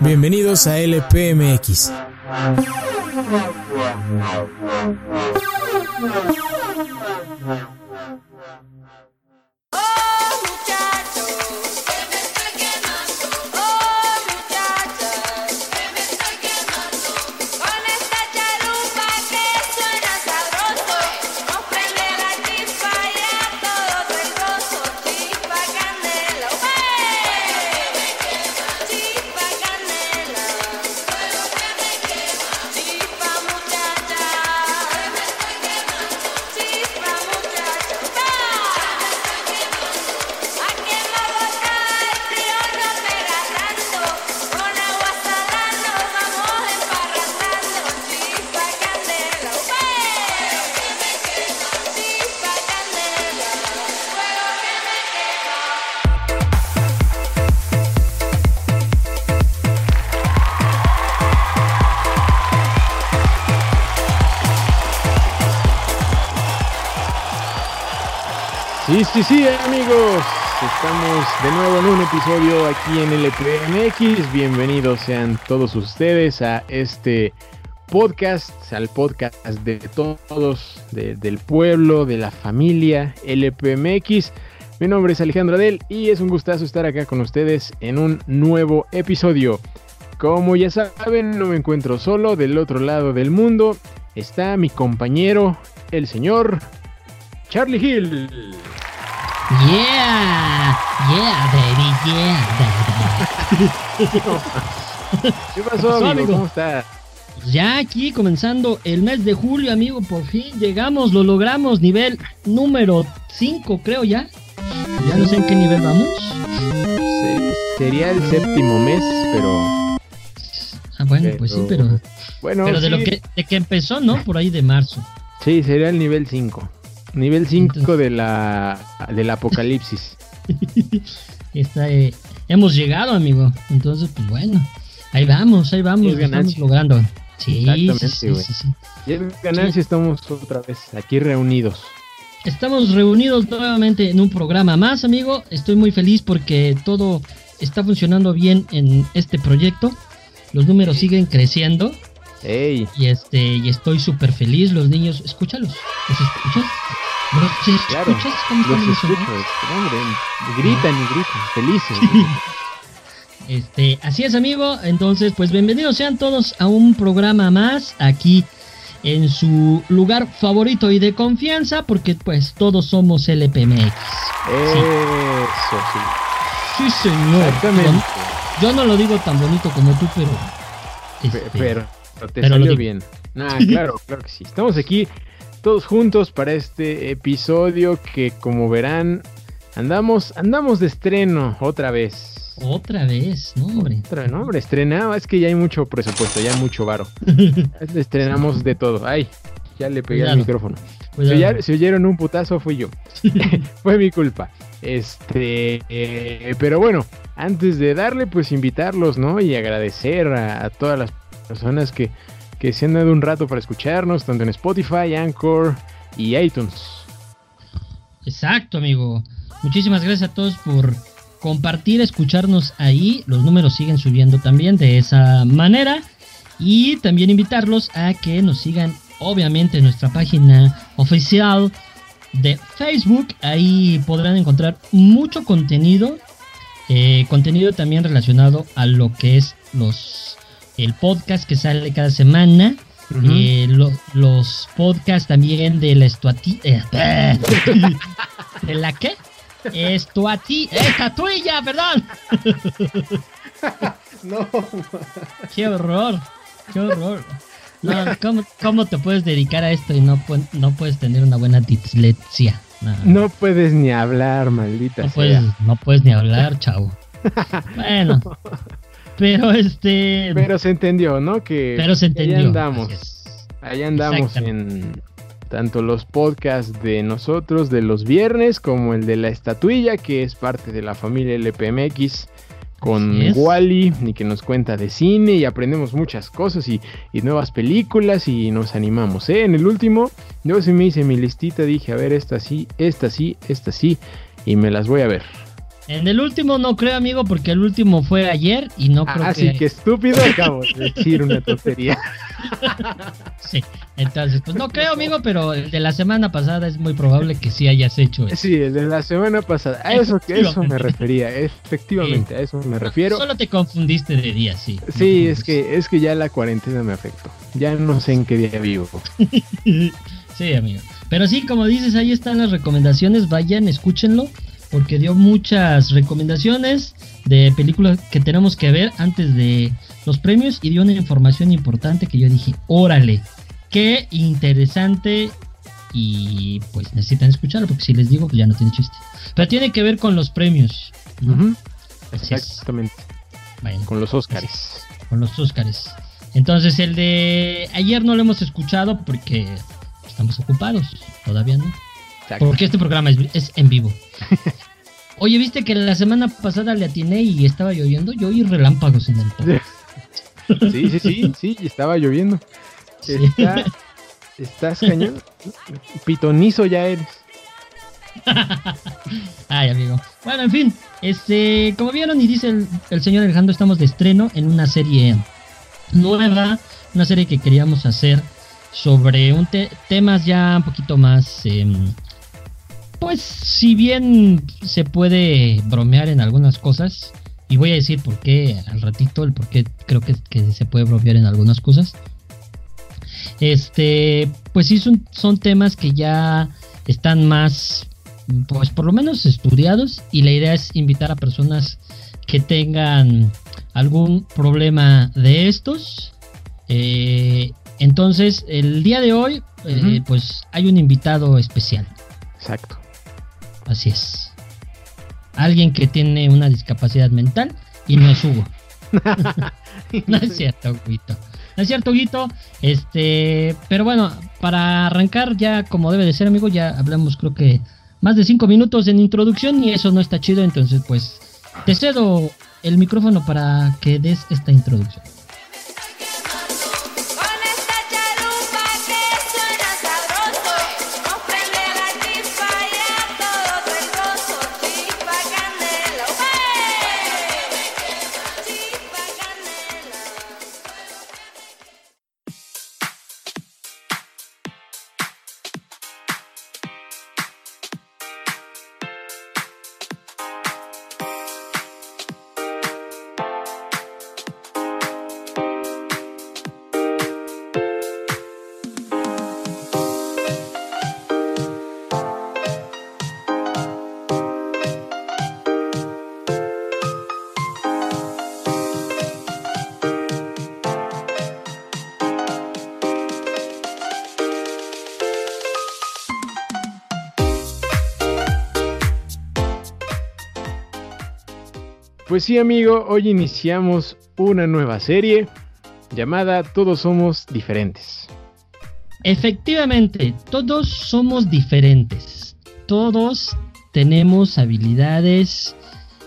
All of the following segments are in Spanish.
Bienvenidos a LPMX. Sí, sí, amigos. Estamos de nuevo en un episodio aquí en LPMX. Bienvenidos sean todos ustedes a este podcast, al podcast de todos, del pueblo, de la familia LPMX. Mi nombre es Alejandro Adel y es un gustazo estar acá con ustedes en un nuevo episodio. Como ya saben, no me encuentro solo del otro lado del mundo. Está mi compañero, el señor Charlie Hill. Yeah, yeah, baby, yeah, baby. ¿Qué pasó, amigo? ¿Cómo estás? Ya aquí comenzando el mes de julio, amigo, por fin llegamos, lo logramos, nivel número 5, creo ya. Ya no sé en qué nivel vamos. sería el séptimo mes, pero. Ah, bueno, pues sí, pero. Bueno, pero de lo que, de que empezó, ¿no? Por ahí de marzo. Sí, sería el nivel 5. Nivel 5 de la del apocalipsis. Está, eh, hemos llegado, amigo. Entonces, pues bueno, ahí vamos, ahí vamos, estamos logrando. Sí, Exactamente, güey. Sí, sí, y es ganancia, estamos otra vez aquí reunidos. Estamos reunidos nuevamente en un programa más, amigo. Estoy muy feliz porque todo está funcionando bien en este proyecto. Los números siguen creciendo. Ey. Y este, y estoy súper feliz. Los niños, escúchalos. ¿Los escuchas? ¿Los claro, escuchas? ¿Cómo los escucho, hombre, gritan y gritan, felices. Este, así es, amigo. Entonces, pues bienvenidos sean todos a un programa más aquí en su lugar favorito y de confianza, porque pues todos somos LPMX. Eso sí. Sí, señor. Exactamente. Yo, yo no lo digo tan bonito como tú, pero. Este, pero, te pero salió bien. Ah, claro, claro que sí. Estamos aquí todos juntos para este episodio que como verán andamos andamos de estreno otra vez. Otra vez, no hombre. Otra, no hombre, estrenado, es que ya hay mucho presupuesto, ya hay mucho varo. Estrenamos de todo. Ay, ya le pegué al micrófono. Si, oyeron un putazo fui yo. Fue mi culpa. Este, eh, pero bueno, antes de darle, pues invitarlos, ¿no? Y agradecer a, a todas las personas que, que se han dado un rato para escucharnos, tanto en Spotify, Anchor y iTunes. Exacto, amigo. Muchísimas gracias a todos por compartir, escucharnos ahí. Los números siguen subiendo también de esa manera. Y también invitarlos a que nos sigan, obviamente, en nuestra página oficial de Facebook. Ahí podrán encontrar mucho contenido. Eh, contenido también relacionado a lo que es los el podcast que sale cada semana. Uh -huh. eh, lo, los podcasts también de la estuati eh, ¿De la qué? Estuati estatuilla, perdón. no. Qué horror. Qué horror. No, ¿cómo, ¿cómo, te puedes dedicar a esto y no, no puedes tener una buena dislexia? No. no puedes ni hablar, maldita no sea. Puedes, no puedes ni hablar, chavo. bueno. Pero este. Pero se entendió, ¿no? Que. Pero se entendió. Ahí andamos. Ahí andamos en tanto los podcasts de nosotros de los viernes como el de la estatuilla, que es parte de la familia LPMX. Con Wally, y que nos cuenta de cine y aprendemos muchas cosas y, y nuevas películas y nos animamos. ¿eh? En el último, yo se me hice mi listita, dije, a ver, esta sí, esta sí, esta sí, y me las voy a ver. En el último no creo, amigo, porque el último fue ayer y no creo Así que... que estúpido acabo de decir una tontería. sí, entonces, pues no creo, amigo, pero el de la semana pasada es muy probable que sí hayas hecho eso. Sí, el de la semana pasada. A eso, que eso me refería, efectivamente, a eso me refiero. Solo te confundiste de día, sí. Sí, es que, es que ya la cuarentena me afectó. Ya no sé en qué día vivo. sí, amigo. Pero sí, como dices, ahí están las recomendaciones. Vayan, escúchenlo porque dio muchas recomendaciones de películas que tenemos que ver antes de los premios y dio una información importante que yo dije, órale, qué interesante y pues necesitan escucharlo porque si les digo pues ya no tiene chiste. Pero tiene que ver con los premios. Exactamente. con los Óscares. Con los Óscares. Entonces el de ayer no lo hemos escuchado porque estamos ocupados, todavía no. Porque este programa es, en vivo. Oye, ¿viste que la semana pasada le atiné y estaba lloviendo? Yo oí relámpagos en el podcast. Sí, sí, sí, sí, estaba lloviendo. estás cañón. Pitonizo ya eres. Ay, amigo. Bueno, en fin, este, como vieron y dice el, señor Alejandro, estamos de estreno en una serie nueva, una serie que queríamos hacer sobre un temas ya un poquito más em, pues si bien se puede bromear en algunas cosas, y voy a decir por qué al ratito, el por qué creo que, se puede bromear en algunas cosas. Este, pues sí son, son temas que ya están más, pues por lo menos estudiados, y la idea es invitar a personas que tengan algún problema de estos. Eh, entonces, el día de hoy, eh, pues hay un invitado especial. Exacto. Así es. Alguien que tiene una discapacidad mental y no es Hugo. no es cierto, Huguito. No es cierto, Huguito. Este, pero bueno, para arrancar ya como debe de ser, amigo, ya hablamos creo que más de cinco minutos en introducción y eso no está chido, entonces pues te cedo el micrófono para que des esta introducción. Pues sí, amigo, hoy iniciamos una nueva serie llamada Todos somos diferentes. Efectivamente, todos somos diferentes. Todos tenemos habilidades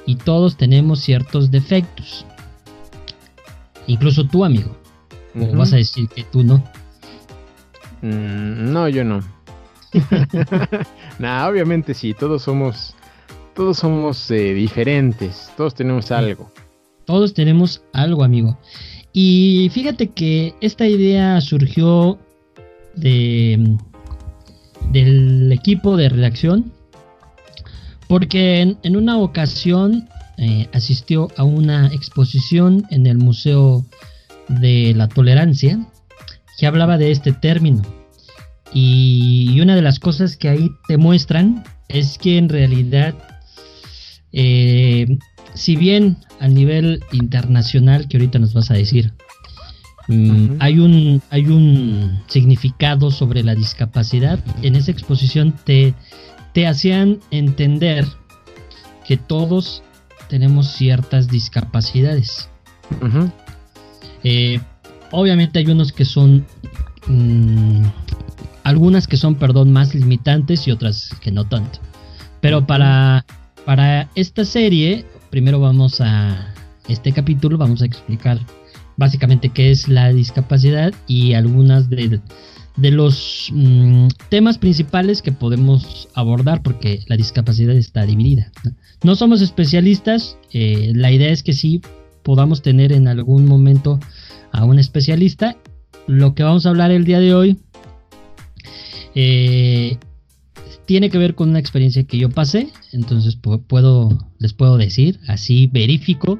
y todos tenemos ciertos defectos. Incluso tú, amigo. ¿O vas a decir que tú no? Mm, no, yo no. nah, obviamente sí, todos somos todos somos eh, diferentes, todos tenemos algo. Todos tenemos algo, amigo. Y fíjate que esta idea surgió de del equipo de redacción porque en, una ocasión eh, asistió a una exposición en el Museo de la Tolerancia que hablaba de este término. y una de las cosas que ahí te muestran es que en realidad eh, si bien a nivel internacional, que ahorita nos vas a decir, mm, hay, un, hay un significado sobre la discapacidad, en esa exposición te, te hacían entender que todos tenemos ciertas discapacidades. Eh, obviamente hay unos que son... Mm, algunas que son, perdón, más limitantes y otras que no tanto. Pero para para esta serie, primero vamos a este capítulo, vamos a explicar básicamente qué es la discapacidad y algunas de, los mm, temas principales que podemos abordar porque la discapacidad está dividida. No, somos especialistas, eh, la idea es que sí podamos tener en algún momento a un especialista. Lo que vamos a hablar el día de hoy eh, tiene que ver con una experiencia que yo pasé, entonces puedo, les puedo decir, así verifico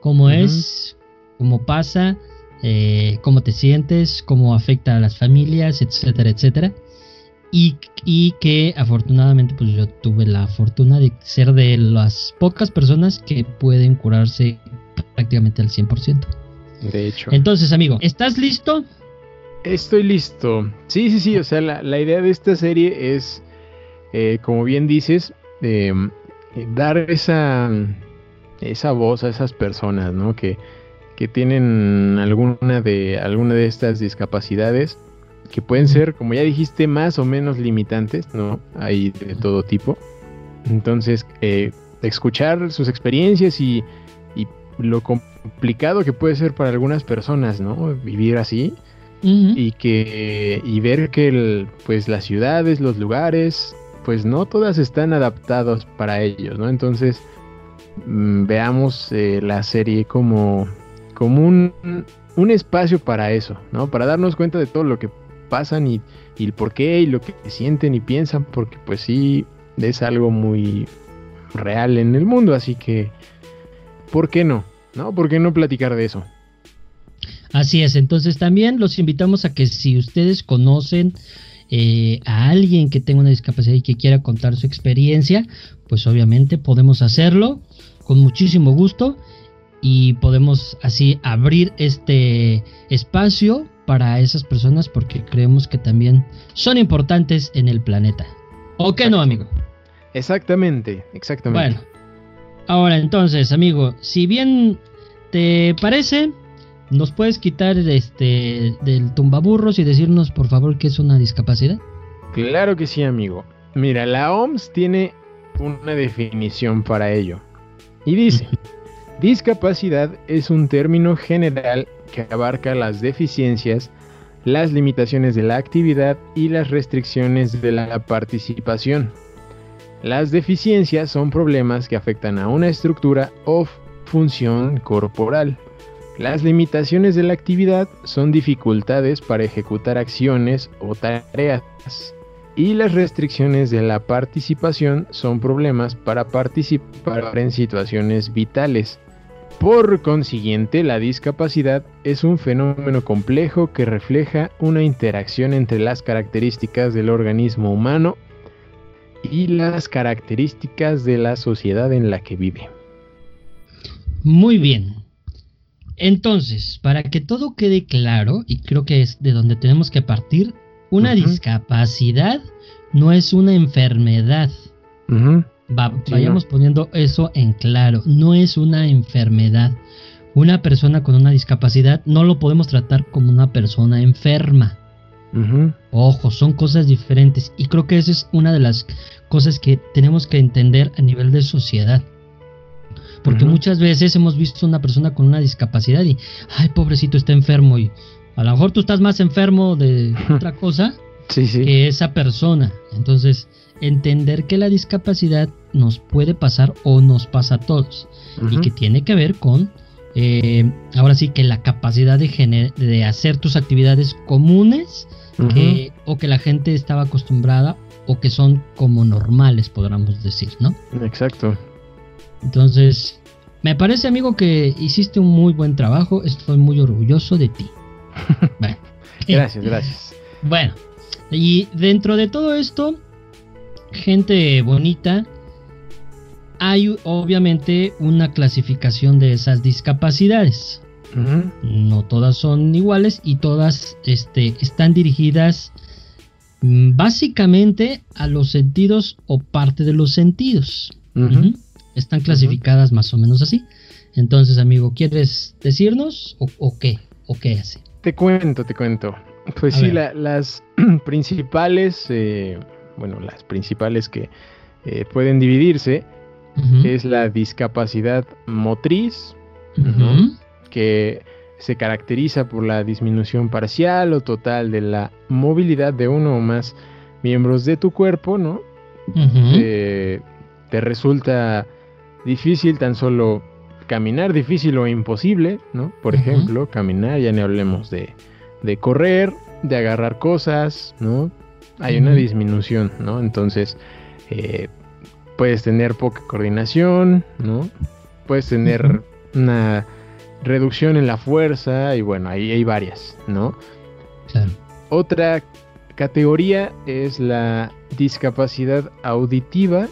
cómo es, cómo pasa, eh, cómo te sientes, cómo afecta a las familias, etcétera, etcétera. Y, y, que afortunadamente pues yo tuve la fortuna de ser de las pocas personas que pueden curarse prácticamente al 100%. De hecho. Entonces, amigo, ¿estás listo? Estoy listo. Sí, sí, sí. O sea, la, idea de esta serie es, eh, como bien dices, em, dar esa, esa voz a esas personas, ¿no? Que, que tienen alguna de, alguna de estas discapacidades que pueden ser, como ya dijiste, más o menos limitantes, ¿no? Hay de todo tipo. Entonces, eh, escuchar sus experiencias y, y, lo complicado que puede ser para algunas personas, ¿no? Vivir así y que y ver que el, pues las ciudades, los lugares, pues no todas están adaptados para ellos, ¿no? Entonces mm, veamos eh, la serie como como un, un espacio para eso, ¿no? Para darnos cuenta de todo lo que pasan y, y el por qué y lo que sienten y piensan, porque pues sí es algo muy real en el mundo, así que ¿por qué no? ¿No? ¿Por qué no platicar de eso? Así es, entonces también los invitamos a que si ustedes conocen eh, a alguien que tenga una discapacidad y que quiera contar su experiencia, pues obviamente podemos hacerlo con muchísimo gusto y podemos así abrir este espacio para esas personas porque creemos que también son importantes en el planeta. ¿O qué no, amigo? Exactamente, exactamente. Bueno, ahora entonces, amigo, si bien te parece, ¿Nos puedes quitar este del tumbaburros y decirnos por favor qué es una discapacidad? Claro que sí, amigo. Mira, la OMS tiene una definición para ello. Y dice, discapacidad es un término general que abarca las deficiencias, las limitaciones de la actividad y las restricciones de la participación. Las deficiencias son problemas que afectan a una estructura o función corporal. Las limitaciones de la actividad son dificultades para ejecutar acciones o tareas y las restricciones de la participación son problemas para participar en situaciones vitales. Por consiguiente, la discapacidad es un fenómeno complejo que refleja una interacción entre las características del organismo humano y las características de la sociedad en la que vive. Muy bien, entonces, para que todo quede claro, y creo que es de donde tenemos que partir, una discapacidad no es una enfermedad. vayamos poniendo eso en claro, no es una enfermedad. Una persona con una discapacidad no lo podemos tratar como una persona enferma. Ojo, son cosas diferentes y creo que esa es una de las cosas que tenemos que entender a nivel de sociedad. Porque muchas veces hemos visto una persona con una discapacidad y, ay, pobrecito, está enfermo. Y a lo mejor tú estás más enfermo de otra cosa que esa persona. Entonces, entender que la discapacidad nos puede pasar o nos pasa a todos. Y que tiene que ver con, eh, ahora sí, que la capacidad de, de hacer tus actividades comunes o que la gente estaba acostumbrada o que son como normales, podríamos decir, ¿no? Exacto. Entonces, me parece, amigo, que hiciste un muy buen trabajo. Estoy muy orgulloso de ti. gracias, gracias. Bueno, y dentro de todo esto, gente bonita, hay obviamente una clasificación de esas discapacidades. No todas son iguales y todas este, están dirigidas mm, básicamente a los sentidos o parte de los sentidos. Están clasificadas más o menos así. Entonces, amigo, ¿quieres decirnos o, qué? ¿O qué hace? Te cuento, te cuento. Pues sí, las principales, eh, bueno, las principales que eh, pueden dividirse es la discapacidad motriz, que se caracteriza por la disminución parcial o total de la movilidad de uno o más miembros de tu cuerpo, ¿no? te, resulta difícil tan solo caminar, difícil o imposible, ¿no? Por ejemplo, caminar, ya no hablemos de, de correr, de agarrar cosas, ¿no? Hay una disminución, ¿no? Entonces, eh, puedes tener poca coordinación, ¿no? Puedes tener una reducción en la fuerza y bueno, ahí hay varias, ¿no? Claro. Otra categoría es la discapacidad auditiva,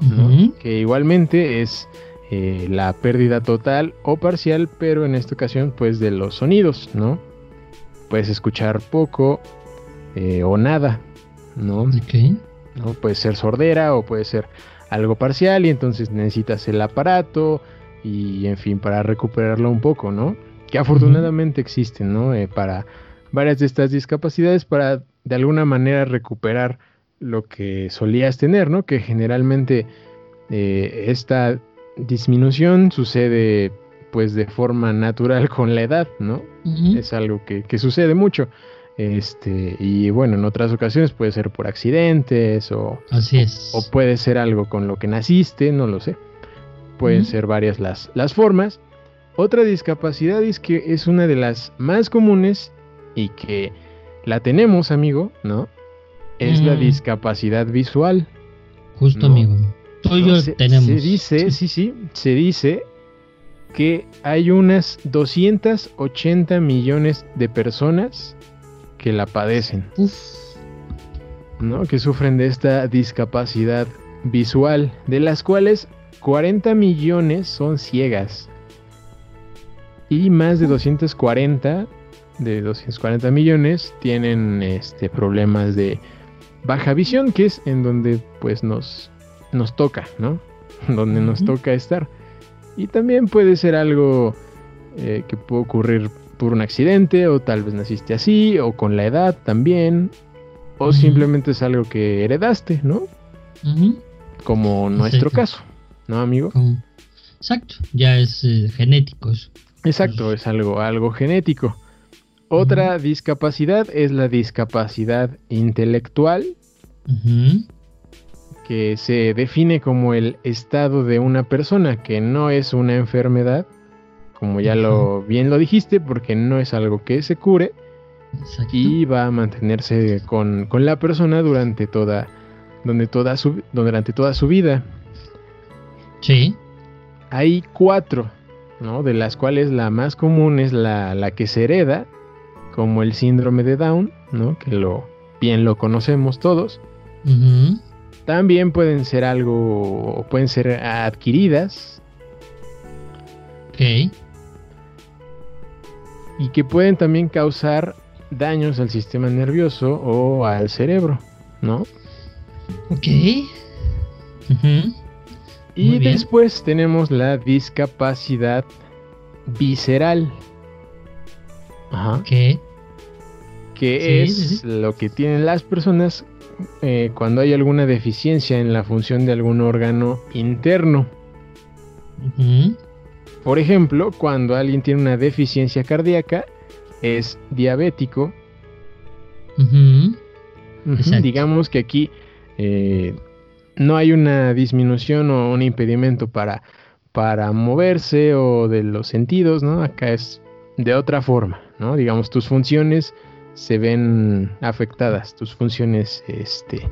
¿no? que igualmente es eh, la pérdida total o parcial, pero en esta ocasión pues de los sonidos, ¿no? Puedes escuchar poco eh, o nada, ¿no? ¿no? Puede ser sordera o puede ser algo parcial y entonces necesitas el aparato y en fin para recuperarlo un poco, ¿no? Que afortunadamente existen, ¿no? Eh, para varias de estas discapacidades para de alguna manera recuperar lo que solías tener, ¿no? Que generalmente eh, esta disminución sucede pues de forma natural con la edad, ¿no? Es algo que, que, sucede mucho. Este, y bueno, en otras ocasiones puede ser por accidentes o, Así es. o, puede ser algo con lo que naciste, no lo sé. Pueden ser varias las, las formas. Otra discapacidad es que es una de las más comunes y que la tenemos, amigo, ¿no? Es la discapacidad visual. Justo, amigo. Tú yo tenemos. Se dice, sí. sí, se dice que hay unas 280 millones de personas que la padecen. ¿no? Que sufren de esta discapacidad visual, de las cuales 40 millones son ciegas. Y más de 240 de 240 millones tienen este problemas de baja visión, que es en donde pues nos nos toca, ¿no? donde nos toca estar. Y también puede ser algo eh, que puede ocurrir por un accidente o tal vez naciste así o con la edad también o simplemente es algo que heredaste, ¿no? Como nuestro caso, ¿no, amigo? Exacto, ya es eh, genético Exacto, es algo, algo genético. Otra discapacidad es la discapacidad intelectual, que se define como el estado de una persona, que no es una enfermedad, como ya lo bien lo dijiste, porque no es algo que se cure y va a mantenerse con, la persona durante toda, donde toda su, durante toda su vida. Sí. Hay cuatro, ¿no? De las cuales la más común es la, que se hereda, como el síndrome de Down, ¿no? Que lo bien lo conocemos todos. También pueden ser algo, pueden ser adquiridas. Ok y que pueden también causar daños al sistema nervioso o al cerebro, ¿no? Ok. Y después tenemos la discapacidad visceral. Ajá. Que es lo que tienen las personas eh, cuando hay alguna deficiencia en la función de algún órgano interno. Por ejemplo, cuando alguien tiene una deficiencia cardíaca, es diabético. Digamos que aquí eh, no hay una disminución o un impedimento para, para moverse o de los sentidos, ¿no? Acá es de otra forma, ¿no? Digamos, tus funciones se ven afectadas, tus funciones este,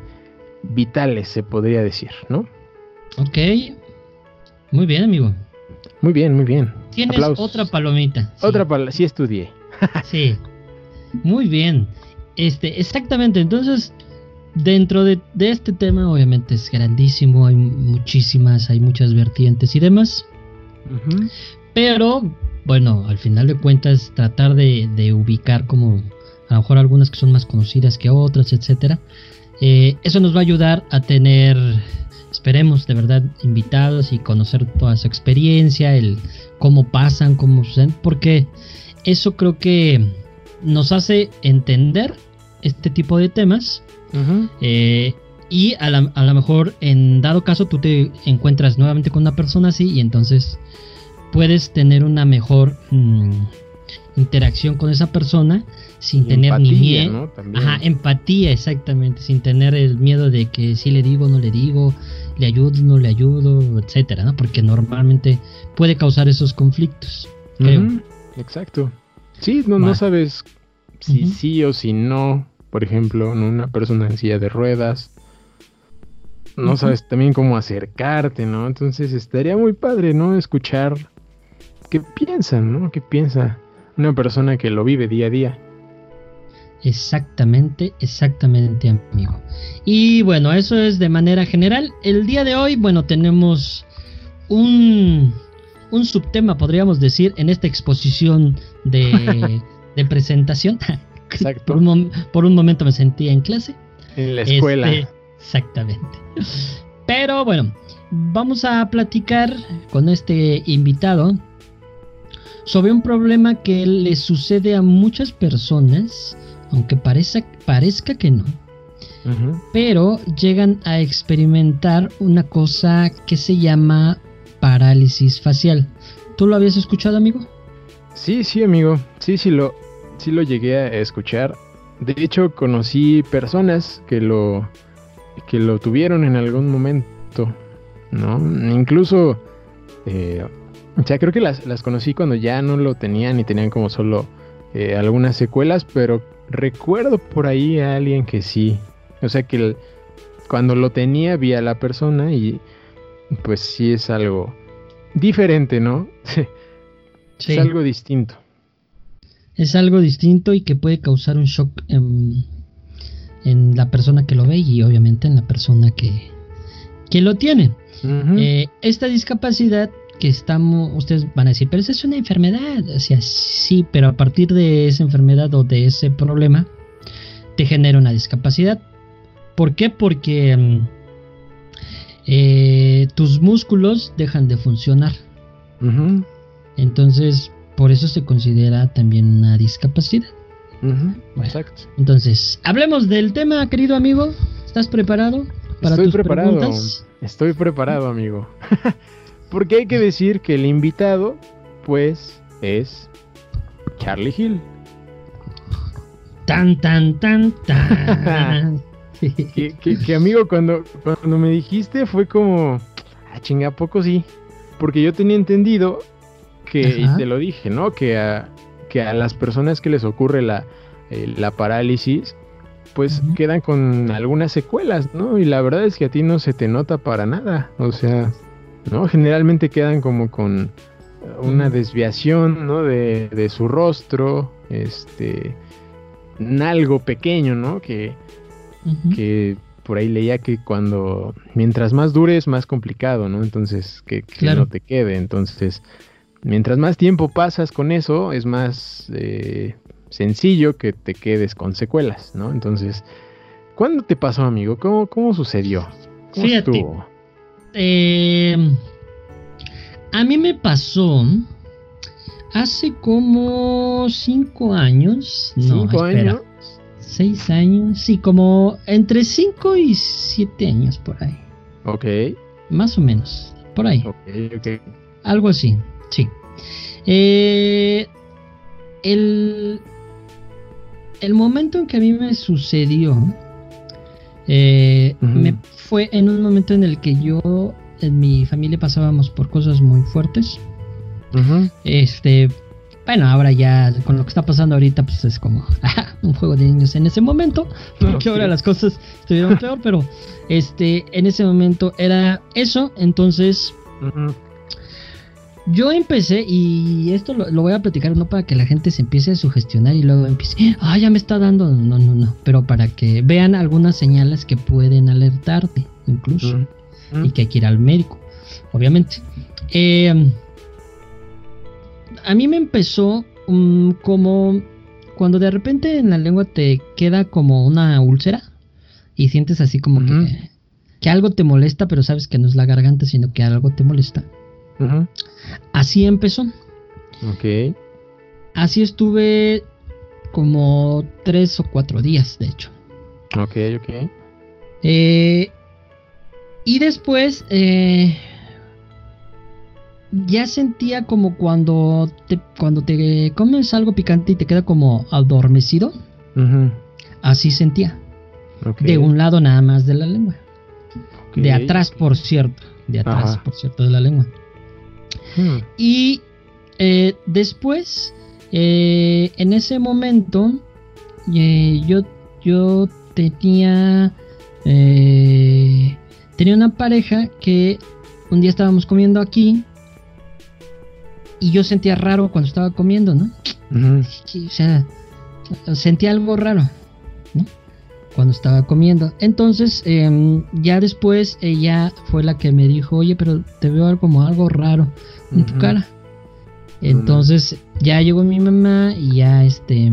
vitales, se podría decir, ¿no? Ok, muy bien, amigo. Muy bien, muy bien. Tienes otra palomita. Otra palomita, sí estudié. sí. Muy bien. Este, exactamente. Entonces, dentro de, este tema, obviamente es grandísimo. Hay muchísimas, hay muchas vertientes y demás. Pero, bueno, al final de cuentas, tratar de, ubicar como a lo mejor algunas que son más conocidas que otras, etcétera. Eh, eso nos va a ayudar a tener esperemos de verdad invitados y conocer toda su experiencia, el cómo pasan, cómo suceden, porque eso creo que nos hace entender este tipo de temas. Eh, y a, lo mejor en dado caso tú te encuentras nuevamente con una persona así y entonces puedes tener una mejor mm, interacción con esa persona sin tener ni miedo. Ajá, empatía, exactamente, sin tener el miedo de que si le digo, no le digo, le ayudo, no le ayudo, etcétera, ¿no? Porque normalmente puede causar esos conflictos. exacto. Sí, no, no sabes si sí o si no. Por ejemplo, una persona en silla de ruedas. No sabes también cómo acercarte, ¿no? Entonces estaría muy padre, ¿no? Escuchar qué piensan, ¿no? ¿Qué piensa una persona que lo vive día a día? Exactamente, exactamente, amigo. Y bueno, eso es de manera general. El día de hoy, bueno, tenemos un, un subtema, podríamos decir, en esta exposición de, presentación. Exacto. por, un, por, un, momento me sentía en clase. En la escuela. Este, exactamente. Pero bueno, vamos a platicar con este invitado sobre un problema que le sucede a muchas personas aunque parezca que no. Pero llegan a experimentar una cosa que se llama parálisis facial. ¿Tú lo habías escuchado, amigo? Sí, sí, amigo. Sí, sí lo, sí lo llegué a escuchar. De hecho, conocí personas que lo, que lo tuvieron en algún momento, ¿no? Incluso, eh, o sea, creo que las, las, conocí cuando ya no lo tenían y tenían como solo eh, algunas secuelas, pero recuerdo por ahí a alguien que sí. O sea que cuando lo tenía vi a la persona y pues sí es algo diferente, ¿no? Es algo distinto. Es algo distinto y que puede causar un shock en, la persona que lo ve y obviamente en la persona que, que lo tiene. Eh, esta discapacidad que estamos, ustedes van a decir, pero esa es una enfermedad. O sea, sí, pero a partir de esa enfermedad o de ese problema, te genera una discapacidad. ¿Por qué? Porque eh, tus músculos dejan de funcionar. Entonces, por eso se considera también una discapacidad. Exacto. Entonces, hablemos del tema, querido amigo. ¿Estás preparado para Estoy preparado. Estoy preparado, amigo. Porque hay que decir que el invitado, pues, es Charlie Hill. Tan, tan, tan, tan. que, amigo, cuando, cuando me dijiste fue como, ah, chinga, poco sí? Porque yo tenía entendido que, y te lo dije, ¿no? Que a, que a las personas que les ocurre la, eh, la parálisis, pues quedan con algunas secuelas, ¿no? Y la verdad es que a ti no se te nota para nada. O sea, ¿no? Generalmente quedan como con una desviación, ¿no? De, su rostro, este, algo pequeño, ¿no? Que, que por ahí leía que cuando, mientras más dure es más complicado, ¿no? Entonces, que, no te quede. Entonces, mientras más tiempo pasas con eso, es más eh, sencillo que te quedes con secuelas, ¿no? Entonces, ¿cuándo te pasó, amigo? ¿Cómo, cómo sucedió? ¿Cómo Estuvo? Eh, a mí me pasó hace como cinco años. No, ¿Cinco años? Seis años, sí, como entre cinco y siete años por ahí. Ok. Más o menos, por ahí. Ok, ok. Algo así, sí. Eh, el, el momento en que a mí me sucedió eh, me fue en un momento en el que yo, en mi familia pasábamos por cosas muy fuertes. Este, bueno, ahora ya con lo que está pasando ahorita, pues es como un juego de niños en ese momento, porque ahora las cosas estuvieron peor, pero este, en ese momento era eso, entonces yo empecé, y esto lo, voy a platicar no para que la gente se empiece a sugestionar y luego empiece, ah, ya me está dando, no, no, no, pero para que vean algunas señales que pueden alertarte, incluso, y que hay que ir al médico, obviamente. Em, a mí me empezó mm, como cuando de repente en la lengua te queda como una úlcera y sientes así como que, que algo te molesta, pero sabes que no es la garganta, sino que algo te molesta. Así empezó. Ok. Así estuve como tres o cuatro días, de hecho. Ok, ok. Eh, y después eh, ya sentía como cuando te, cuando te comes algo picante y te queda como adormecido. Así sentía. De un lado nada más de la lengua. De atrás, por cierto. De atrás, por cierto, de la lengua. Hmm. Y eh, después, eh, en ese momento, eh, yo, yo tenía, tenía una pareja que un día estábamos comiendo aquí y yo sentía raro cuando estaba comiendo, ¿no? o sea, sentía algo raro. Cuando estaba comiendo. Entonces, em, ya después ella fue la que me dijo, oye, pero te veo como algo raro en tu cara. Entonces, ya llegó mi mamá y ya este.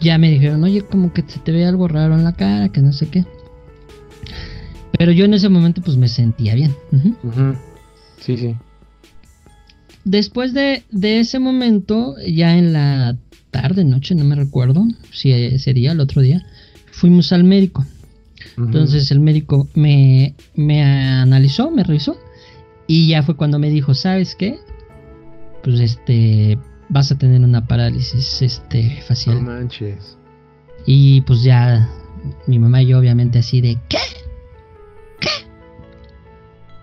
Ya me dijeron, oye, como que se te ve algo raro en la cara, que no sé qué. Pero yo en ese momento, pues me sentía bien. Sí, sí. Después de, ese momento, ya en la tarde, noche, no me recuerdo si sería el otro día, fuimos al médico. Entonces el médico me, me analizó, me revisó y ya fue cuando me dijo, ¿sabes qué? Pues este, vas a tener una parálisis este, facial. No manches. Y pues ya mi mamá y yo obviamente así de, ¿qué? ¿Qué?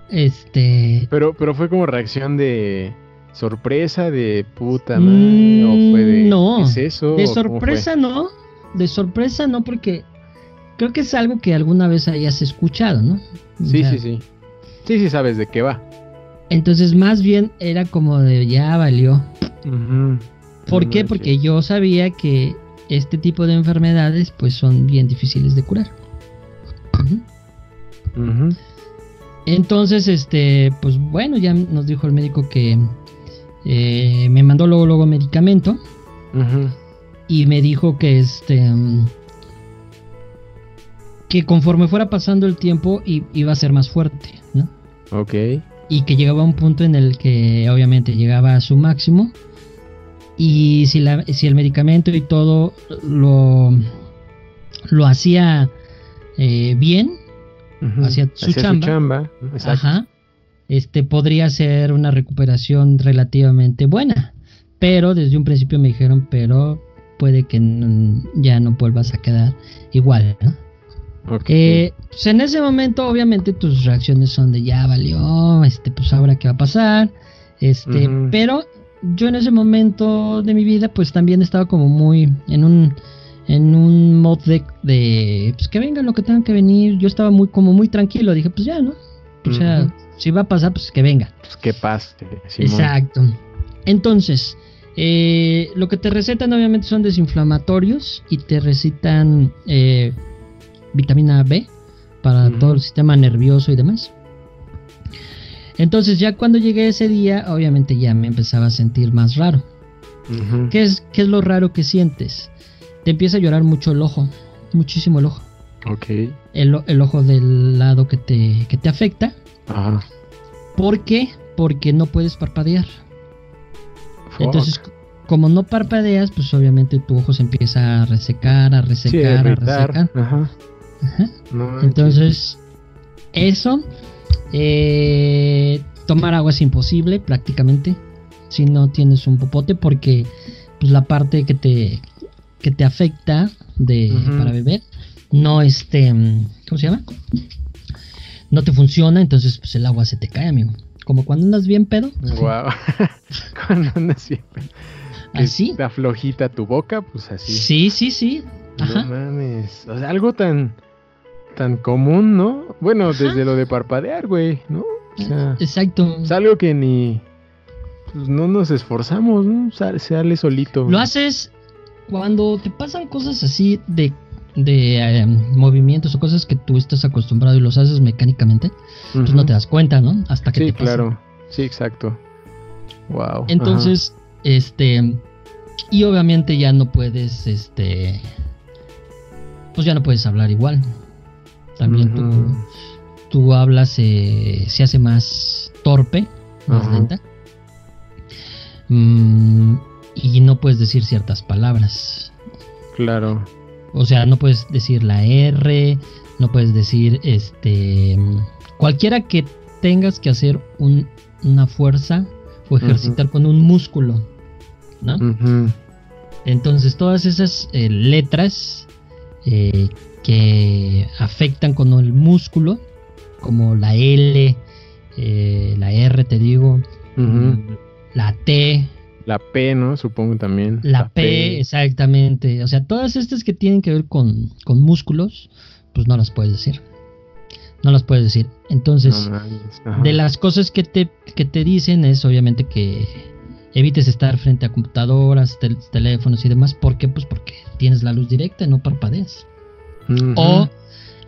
Este... Pero, pero fue como reacción de sorpresa de puta madre o fue de mm, no es eso de sorpresa no de sorpresa no porque creo que es algo que alguna vez hayas escuchado no sí sí sí. Sí sí sabes de qué va. Entonces más bien era como de ya valió. ¿por qué? porque yo sabía que este tipo de enfermedades pues son bien difíciles de curar. Entonces este pues bueno ya nos dijo el médico que eh, me mandó luego, luego medicamento. Y me dijo que este. Que conforme fuera pasando el tiempo iba a ser más fuerte, ¿no? Ok. Y que llegaba a un punto en el que obviamente llegaba a su máximo. Y si, la, si el medicamento y todo lo, lo hacía eh, bien, hacía su chamba. Ajá este podría ser una recuperación relativamente buena. Pero desde un principio me dijeron, pero puede que ya no vuelvas a quedar igual, ¿no? Eh, pues en ese momento, obviamente, tus reacciones son de ya valió, este, pues ahora qué va a pasar. Este, pero yo en ese momento de mi vida, pues también estaba como muy en un en un mod de, de pues que venga lo que tenga que venir. Yo estaba muy como muy tranquilo, dije, pues ya, ¿no? O sea, si va a pasar, pues que venga. Pues que pase. Exacto. Entonces, eh, lo que te recetan obviamente son desinflamatorios y te recetan eh, vitamina B para todo el sistema nervioso y demás. Entonces ya cuando llegué ese día, obviamente ya me empezaba a sentir más raro. ¿Qué, es, ¿Qué es lo raro que sientes? Te empieza a llorar mucho el ojo, muchísimo el ojo. Ok. El, el ojo del lado que te, que te afecta Ajá. ¿Por qué? Porque no puedes parpadear. Entonces, como no parpadeas, pues obviamente tu ojo se empieza a resecar, a resecar, a, resecar. Ajá. Entonces, eso. Eh, tomar agua es imposible prácticamente si no tienes un popote porque pues la parte que te que te afecta de para beber no este ¿cómo se llama? no te funciona, entonces pues el agua se te cae, amigo. Como cuando andas bien pedo. Wow. cuando andas bien pedo. así. Te aflojita tu boca, pues así. Sí, sí, sí. Ajá. No mames. O sea, algo tan tan común, ¿no? Bueno, desde lo de parpadear, güey, ¿no? O sea, Exacto. Es algo que ni pues no nos esforzamos, ¿no? Sale solito. Lo haces cuando te pasan cosas así de de em, movimientos o cosas que tú estás acostumbrado y los haces mecánicamente, pues no te das cuenta, ¿no? Hasta que sí, te pasa. claro. Sí, exacto. Wow. Entonces, este y obviamente ya no puedes este pues ya no puedes hablar igual. También tú tu habla se, se hace más torpe, más lenta. Mm, y no puedes decir ciertas palabras. Claro. O sea, no puedes decir la R, no puedes decir este cualquiera que tengas que hacer un una fuerza o ejercitar con un músculo, ¿no? Entonces todas esas eh, letras eh, que afectan con el músculo, como la L, eh, la R, te digo, la T. La P, ¿no? Supongo también. La, P, exactamente. O sea, todas estas que tienen que ver con, con músculos, pues no las puedes decir. No las puedes decir. Entonces, de las cosas que te, que te dicen es obviamente que evites estar frente a computadoras, teléfonos y demás. ¿Por qué? Pues porque tienes la luz directa y no parpadeas. O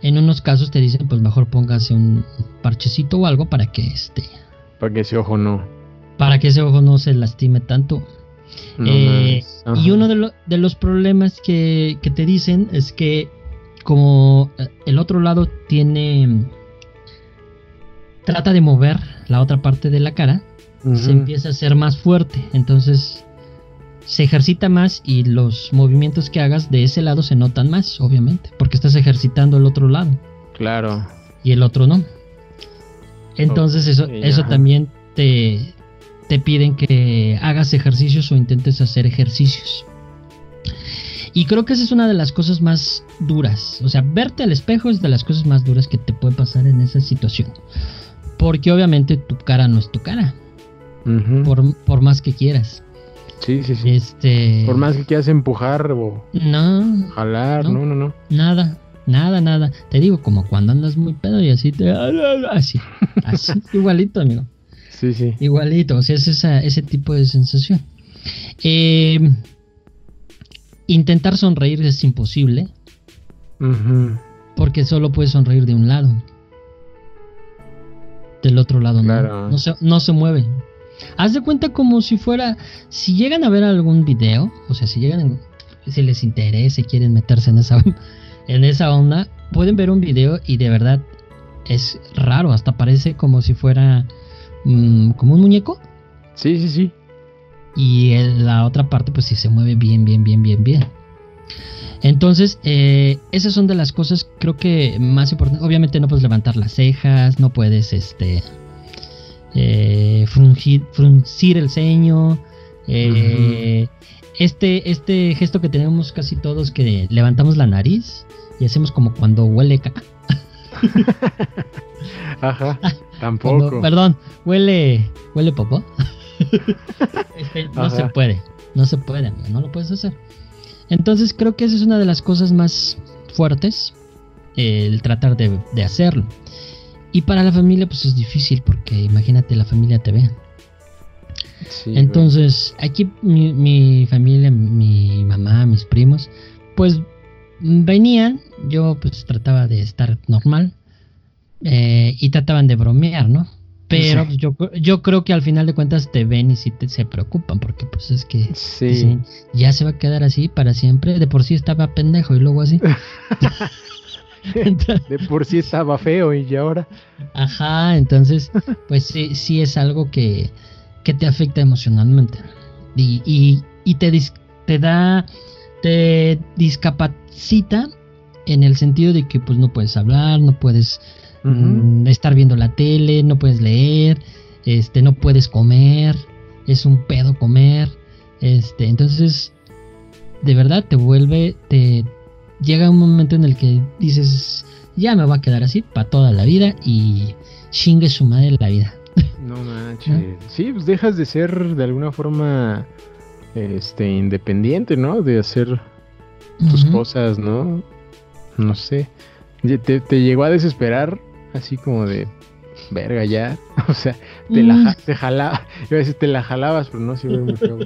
en unos casos te dicen, pues mejor póngase un parchecito o algo para que este. Para que ese ojo no. Para que ese ojo no se lastime tanto. Eh, y uno de, de, los problemas que, que te dicen es que como eh, el otro lado tiene trata de mover la otra parte de la cara se empieza a ser más fuerte. Entonces se ejercita más y los movimientos que hagas de ese lado se notan más, obviamente, porque estás ejercitando el otro lado. Claro. Y el otro no. Entonces eso, eso también te, te piden que hagas ejercicios o intentes hacer ejercicios. Y creo que esa es una de las cosas más duras. O sea, verte al espejo es de las cosas más duras que te puede pasar en esa situación. Porque obviamente tu cara no es tu cara por, más que quieras. Sí, sí, sí. Este... Por más que quieras empujar o no, jalar, no, no, no. Nada, nada, nada. Te digo, como cuando andas muy pedo y así te... Así, así, igualito, amigo. Sí, sí. Igualito, o sea, es esa, ese tipo de sensación. Em, intentar sonreír es imposible. Porque solo puedes sonreír de un lado. Del otro lado no. No se, no se mueve. Haz de cuenta como si fuera, si llegan a ver algún video, o sea, si llegan, si les interesa y quieren meterse en esa, en esa onda, pueden ver un video y de verdad es raro, hasta parece como si fuera mm, como un muñeco. Sí, sí, sí. Y la otra parte, pues sí se mueve bien, bien, bien, bien, bien. Entonces, eh, esas son de las cosas creo que más importantes. Obviamente no puedes levantar las cejas, no puedes, este, eh, fruncir, el ceño, eh, este, este gesto que tenemos casi todos que levantamos la nariz y hacemos como cuando huele caca. Ajá, tampoco. perdón, huele, huele popó. Este, no se puede, no se puede, no lo puedes hacer. Entonces creo que esa es una de las cosas más fuertes, el tratar de, de hacerlo. Y para la familia pues es difícil porque imagínate la familia te ve. Entonces aquí mi, familia, mi mamá, mis primos, pues venían, yo pues trataba de estar normal eh, y trataban de bromear, ¿no? Pero yo, yo creo que al final de cuentas te ven y sí te, se preocupan porque pues es que ya se va a quedar así para siempre. De por sí estaba pendejo y luego así. de por sí estaba feo y ahora. Ajá, entonces, pues sí, sí es algo que, que te afecta emocionalmente. Y, y, te, te da, te discapacita en el sentido de que pues no puedes hablar, no puedes mm, estar viendo la tele, no puedes leer, este, no puedes comer, es un pedo comer, este, entonces de verdad te vuelve, te, llega un momento en el que dices, ya me va a quedar así para toda la vida y chingue su madre la vida. No manches. Sí, pues dejas de ser de alguna forma este independiente, ¿no? De hacer tus cosas, ¿no? No sé. Te, te, llegó a desesperar así como de verga ya. O sea, te la mm. te jalaba, a veces te la jalabas, pero no se ve muy feo.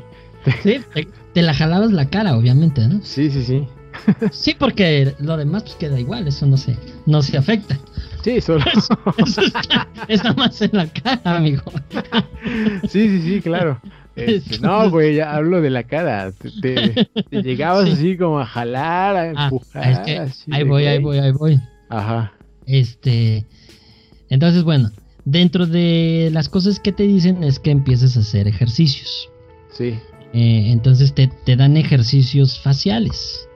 Sí, te la jalabas la cara, obviamente, ¿no? Sí, sí, sí. Sí, porque lo demás pues queda igual, eso no se, no se afecta. Sí, solo. está, más en la cara, amigo. Sí, sí, sí, claro. Este, no, güey, ya hablo de la cara. Te, llegabas así como a jalar, a ah, empujar. ahí voy, ahí voy, ahí voy. Ajá. Este. Entonces, bueno, dentro de las cosas que te dicen es que empieces a hacer ejercicios. Sí. Eh, entonces te, te dan ejercicios faciales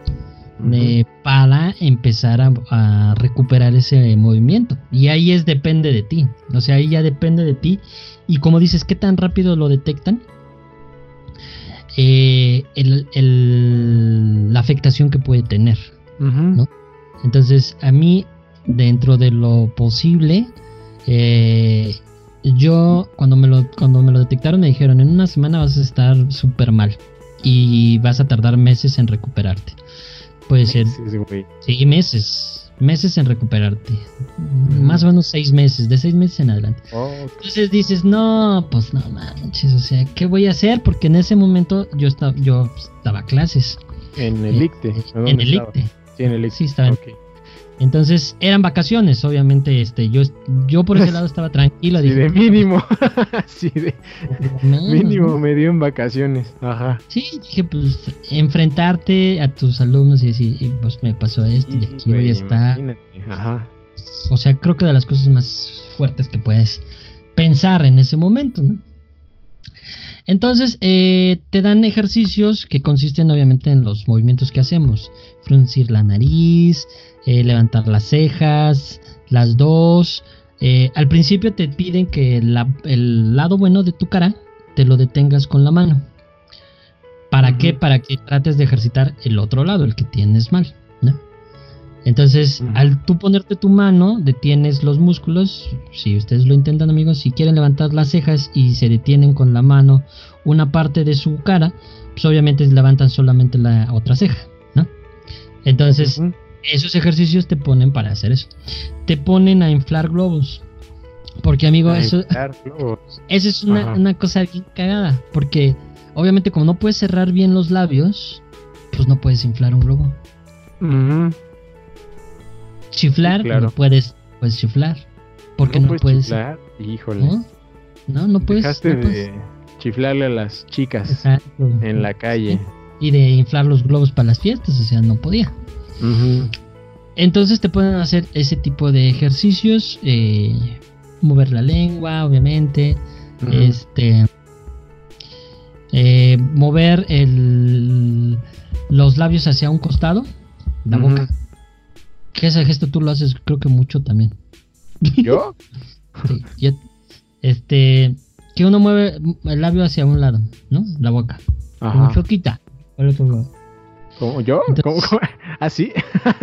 eh, para empezar a, recuperar ese movimiento. Y ahí es depende de ti. O sea, ahí ya depende de ti. Y como dices, ¿qué tan rápido lo detectan? Eh, la afectación que puede tener. Entonces, a mí, dentro de lo posible, eh, yo cuando me, lo, cuando me lo detectaron me dijeron, en una semana vas a estar súper mal y vas a tardar meses en recuperarte. Puede ser. Sí, meses. Meses en recuperarte. Más o menos seis meses. De seis meses en adelante. Entonces dices, no, pues no manches. O sea, ¿qué voy a hacer? Porque en ese momento yo estaba, yo estaba a clases. En el ICTE. En el ICTE. Sí, en el ICTE. Sí, estaba. Entonces eran vacaciones, obviamente, este, yo, yo por ese lado estaba tranquilo. Sí, de mínimo, sí, de mínimo me dio en vacaciones, ajá. Sí, dije, pues, enfrentarte a tus alumnos y decir, pues me pasó esto y aquí voy a estar. Ajá. O sea, creo que de las cosas más fuertes que puedes pensar en ese momento, ¿no? Entonces, eh, te dan ejercicios que consisten obviamente en los movimientos que hacemos. Fruncir la nariz, eh, levantar las cejas, las dos. Eh, al principio te piden que el lado bueno de tu cara te lo detengas con la mano. ¿Para qué? Para que trates de ejercitar el otro lado, el que tienes mal. Entonces, al tú ponerte tu mano, detienes los músculos. Si ustedes lo intentan, amigos, si quieren levantar las cejas y se detienen con la mano una parte de su cara, pues obviamente levantan solamente la otra ceja, ¿no? Entonces, esos ejercicios te ponen para hacer eso. Te ponen a inflar globos. Porque, amigo, eso, eso es una, cosa bien cagada. Porque, obviamente, como no puedes cerrar bien los labios, pues no puedes inflar un globo. Chiflar, no puedes, puedes chiflar. Porque no, puedes. Chiflar? Híjole. ¿No? no, puedes. Dejaste de chiflarle a las chicas en la calle. Y de inflar los globos para las fiestas, o sea, no podía. Entonces te pueden hacer ese tipo de ejercicios, eh, mover la lengua, obviamente, este, eh, mover el, los labios hacia un costado, la boca. Que ese gesto tú lo haces, creo que mucho también. ¿Yo? este, que uno mueve el labio hacia un lado, ¿no? La boca. Ajá. choquita. Por otro lado. ¿Cómo yo? ¿Cómo, ¿Así?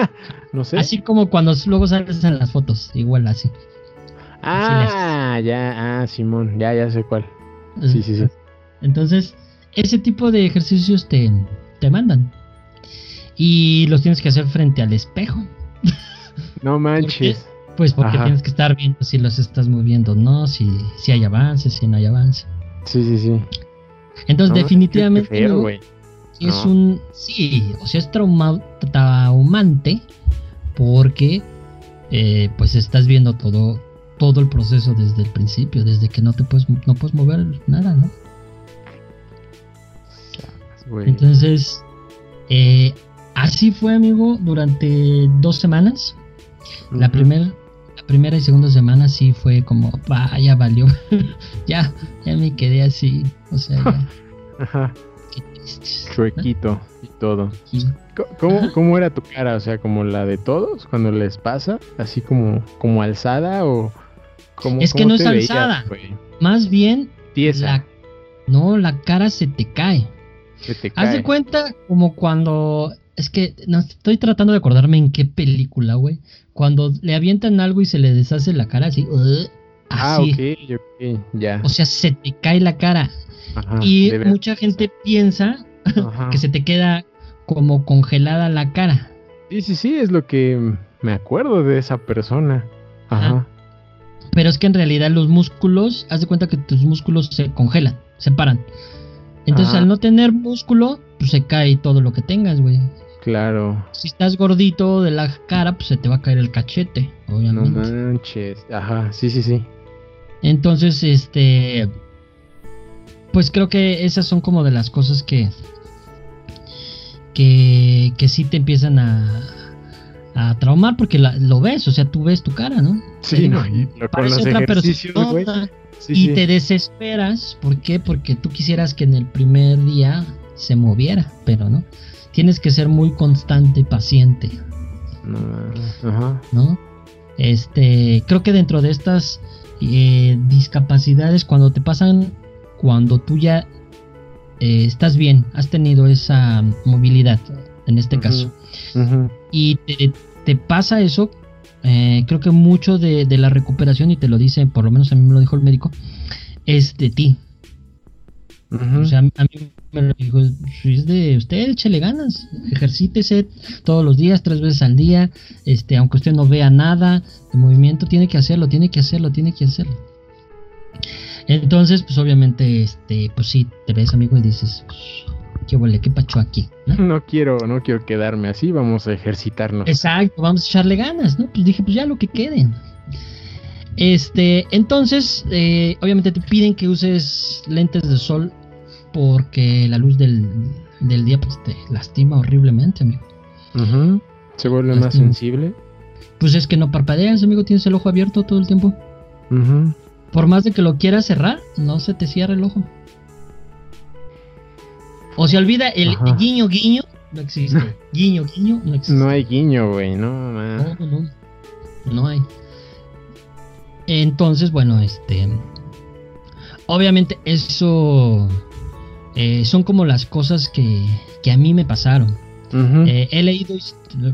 no sé. Así como cuando luego sales en las fotos, igual así. Ah, ya, ah, Simón, ya, ya sé cuál. Sí, sí, sí. Entonces, ese tipo de ejercicios te, te mandan. Y los tienes que hacer frente al espejo. No manches. Pues porque tienes que estar viendo si los estás moviendo, ¿no? Si, si hay avance, si no hay avance. Sí, sí, sí. Entonces, definitivamente es un. Sí, o sea, es traumante porque eh, pues estás viendo todo, todo el proceso desde el principio, desde que no te puedes, no puedes mover nada, ¿no? Entonces, eh, así fue, amigo, durante dos semanas. La, primer, la primera y segunda semana sí fue como, vaya, valió. ya, ya me quedé así. O sea, ya. Ajá. Chuequito y todo. ¿Cómo, ¿Cómo, era tu cara? O sea, como la de todos cuando les pasa, así como, como alzada o como Es que no es alzada. Más bien La, no, la cara se te cae. Se te cae. Haz de cuenta como cuando es que no estoy tratando de acordarme en qué película, güey. Cuando le avientan algo y se le deshace la cara así. ah, ok, ok, ya. O sea, se te cae la cara y mucha gente piensa que se te queda como congelada la cara. Sí, sí, sí, es lo que me acuerdo de esa persona. Ajá. Pero es que en realidad los músculos, haz de cuenta que tus músculos se congelan, se paran. Entonces al no tener músculo, pues se cae todo lo que tengas, güey. Claro. Si estás gordito de la cara, pues se te va a caer el cachete, obviamente. No manches. Ajá, sí, sí, sí. Entonces, este, pues creo que esas son como de las cosas que que, que sí te empiezan a, a traumar porque lo ves, o sea, tú ves tu cara, ¿no? Sí, no, y lo, parece otra persona y te desesperas, ¿por qué? Porque tú quisieras que en el primer día se moviera, pero no. Tienes que ser muy constante y paciente. No, ajá. ¿no? Este, creo que dentro de estas eh, discapacidades, cuando te pasan, cuando tú ya eh, estás bien, has tenido esa movilidad, en este caso, y te, te pasa eso, eh, creo que mucho de, de la recuperación, y te lo dice, por lo menos a mí me lo dijo el médico, es de ti. O sea, a mí me lo dijo, "Si es de usted, échele ganas, ejercítese todos los días, tres veces al día, este, aunque usted no vea nada de movimiento, tiene que hacerlo, tiene que hacerlo, tiene que hacerlo. Entonces, pues obviamente, este, pues sí, te ves amigo y dices, pues, qué huele, qué pacho aquí, ¿no? No quiero, no quiero quedarme así, vamos a ejercitarnos. Exacto, vamos a echarle ganas, ¿no? Pues dije, pues ya lo que quede. Este, entonces, eh, obviamente te piden que uses lentes de sol porque la luz del, del día pues te lastima horriblemente, amigo. Ujú. Se vuelve más sensible. Pues es que no parpadeas, amigo, tienes el ojo abierto todo el tiempo. Ujú. Por más de que lo quieras cerrar, no se te cierra el ojo. O se olvida el Ajá. guiño, guiño, no existe. Guiño, guiño, no existe. No hay guiño, güey, no, ma. No, no, no. No hay. Entonces, bueno, este. Obviamente, eso. Eh, son como las cosas que, que a mí me pasaron. Eh, he leído,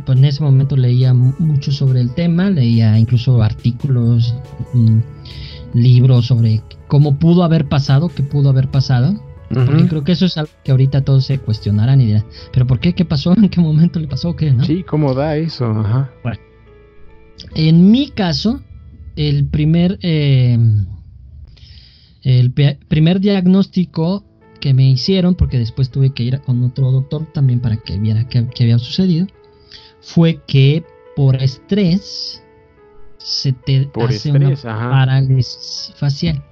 pues en ese momento leía mu- mucho sobre el tema, leía incluso artículos, mm, libros sobre cómo pudo haber pasado, qué pudo haber pasado. Porque creo que eso es algo que ahorita todos se cuestionarán y dirán, ¿pero por qué? ¿Qué pasó? ¿En qué momento le pasó? ¿Qué? ¿no? Sí, ¿cómo da eso? Ajá. En mi caso, el primer, eh, el primer diagnóstico que me hicieron, porque después tuve que ir con otro doctor también para que viera qué, qué había sucedido, fue que por estrés se te Por hace estrés, una ajá. parálisis facial.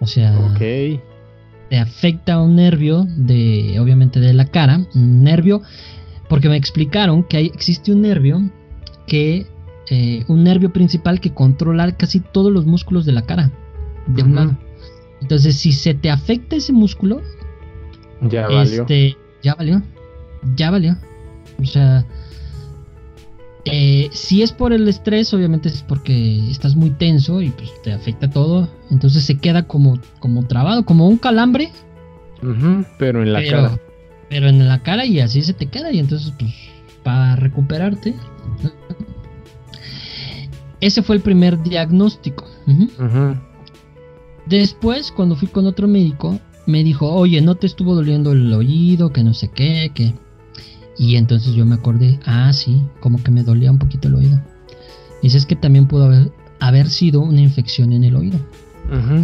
O sea, te afecta un nervio de, obviamente, de la cara, un nervio, porque me explicaron que hay, existe un nervio que, eh, un nervio principal que controla casi todos los músculos de la cara, de un Ujú. lado. Entonces, si se te afecta ese músculo, Ya valió. este, ya valió, ya valió. O sea, eh, si es por el estrés, obviamente es porque estás muy tenso y pues te afecta todo. Entonces se queda como, como trabado, como un calambre, Pero en la pero, cara. pero en la cara y así se te queda. Y entonces, pues, para recuperarte. Ese fue el primer diagnóstico. Ujú. Después, cuando fui con otro médico, me dijo, oye, ¿no te estuvo doliendo el oído? Que no sé qué, que... Y entonces yo me acordé, ah, sí, como que me dolía un poquito el oído. Dice, es que también pudo haber, haber sido una infección en el oído.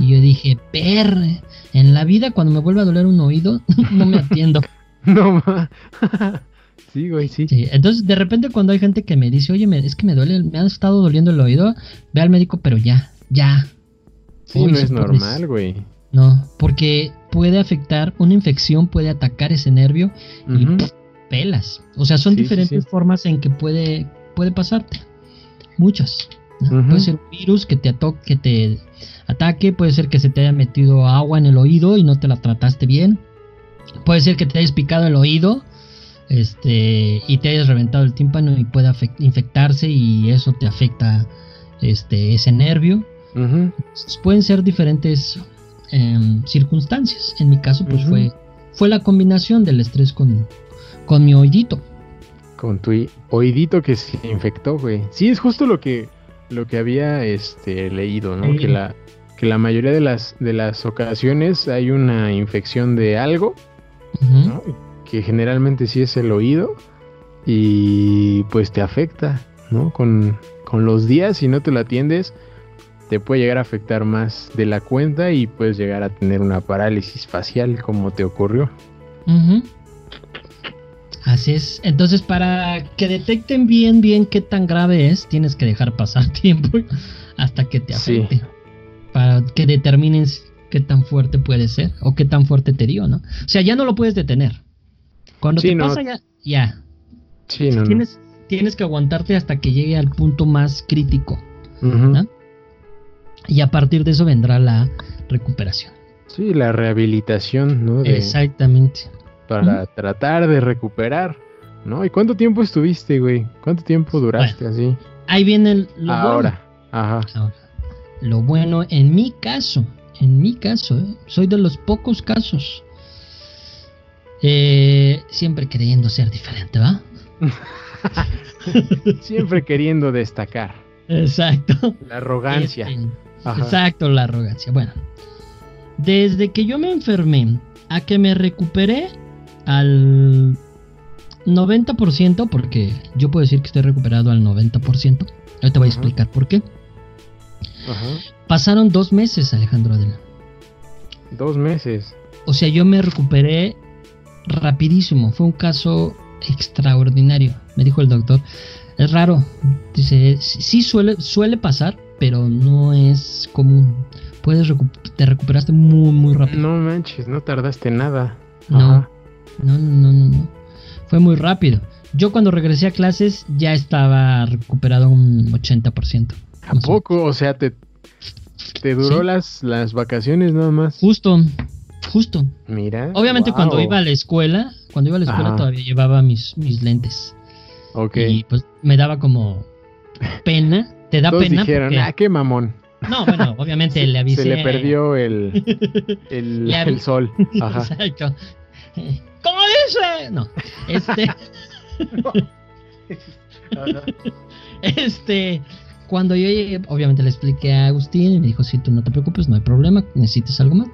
Y yo dije, perre, en la vida cuando me vuelve a doler un oído, no me atiendo. No sí, güey, sí. Sí, entonces de repente cuando hay gente que me dice, oye, me- es que me duele, me ha estado doliendo el oído, ve al médico, pero ya, ya. Sí, no es normal, güey. No, porque puede afectar, una infección puede atacar ese nervio y pff, pelas. O sea, son Sí, diferentes sí. formas en que puede, puede pasarte. Muchas. Puede ser un virus que te, que te ataque, puede ser que se te haya metido agua en el oído y no te la trataste bien. Puede ser que te hayas picado el oído este, y te hayas reventado el tímpano y pueda infectarse y eso te afecta este, ese nervio. Pueden ser diferentes em, circunstancias. En mi caso, pues fue, fue la combinación del estrés con, con mi oídito. Con tu oídito que se infectó, güey. Sí, es justo lo que lo que había este leído, ¿no? Sí. Que la que la mayoría de las de las ocasiones hay una infección de algo. Que generalmente sí es el oído y pues te afecta, ¿no? Con con los días si no te lo atiendes te puede llegar a afectar más de la cuenta y puedes llegar a tener una parálisis facial como te ocurrió. Así es. Entonces, para que detecten bien, bien qué tan grave es, tienes que dejar pasar tiempo hasta que te Sí. afecte. Para que determinen qué tan fuerte puede ser o qué tan fuerte te dio, ¿no? O sea, ya no lo puedes detener. Cuando Sí, te no. pasa ya, ya. Sí, no, no. Tienes, tienes que aguantarte hasta que llegue al punto más crítico. Ujú. ¿no? Y a partir de eso vendrá la recuperación. Sí, la rehabilitación, ¿no? De- Exactamente. para tratar de recuperar, ¿no? ¿Y cuánto tiempo estuviste, güey? ¿Cuánto tiempo duraste así? Ahí viene lo Ahora, ajá. Ahora, lo bueno en mi caso, en mi caso, ¿eh? soy de los pocos casos, eh, siempre queriendo ser diferente, ¿va? Siempre queriendo destacar. Exacto. La arrogancia. Este, Ajá. exacto, la arrogancia. Bueno, desde que yo me enfermé a que me recuperé al 90%, porque yo puedo decir que estoy recuperado al 90%. Ahorita te voy a Ajá. explicar por qué. Ajá. Pasaron dos meses, Alejandro Adela. Dos meses. O sea, yo me recuperé rapidísimo. Fue un caso extraordinario. Me dijo el doctor. Es raro. Dice, sí suele, suele pasar, pero no es común. Puedes recu- te recuperaste muy, muy rápido. No manches, no tardaste nada. No. Ajá. No, no, no, no. Fue muy rápido. Yo cuando regresé a clases ya estaba recuperado un 80%. ¿A poco? O sea, te, te duró Sí. las, las vacaciones nada más. Justo, justo. Mira. Obviamente cuando iba a la escuela, cuando iba a la escuela Ajá. todavía llevaba mis, mis lentes. Ok. Y pues me daba como pena. Te da Todos pena. dijeron, porque- ah, qué mamón. No, bueno, obviamente le avisé. Se le perdió el, el, sol. Ajá. Exacto. ¿Cómo dice? No. Este, Ajá. este, cuando yo llegué, obviamente le expliqué a Agustín y me dijo, sí, tú no te preocupes, no hay problema, necesitas algo más.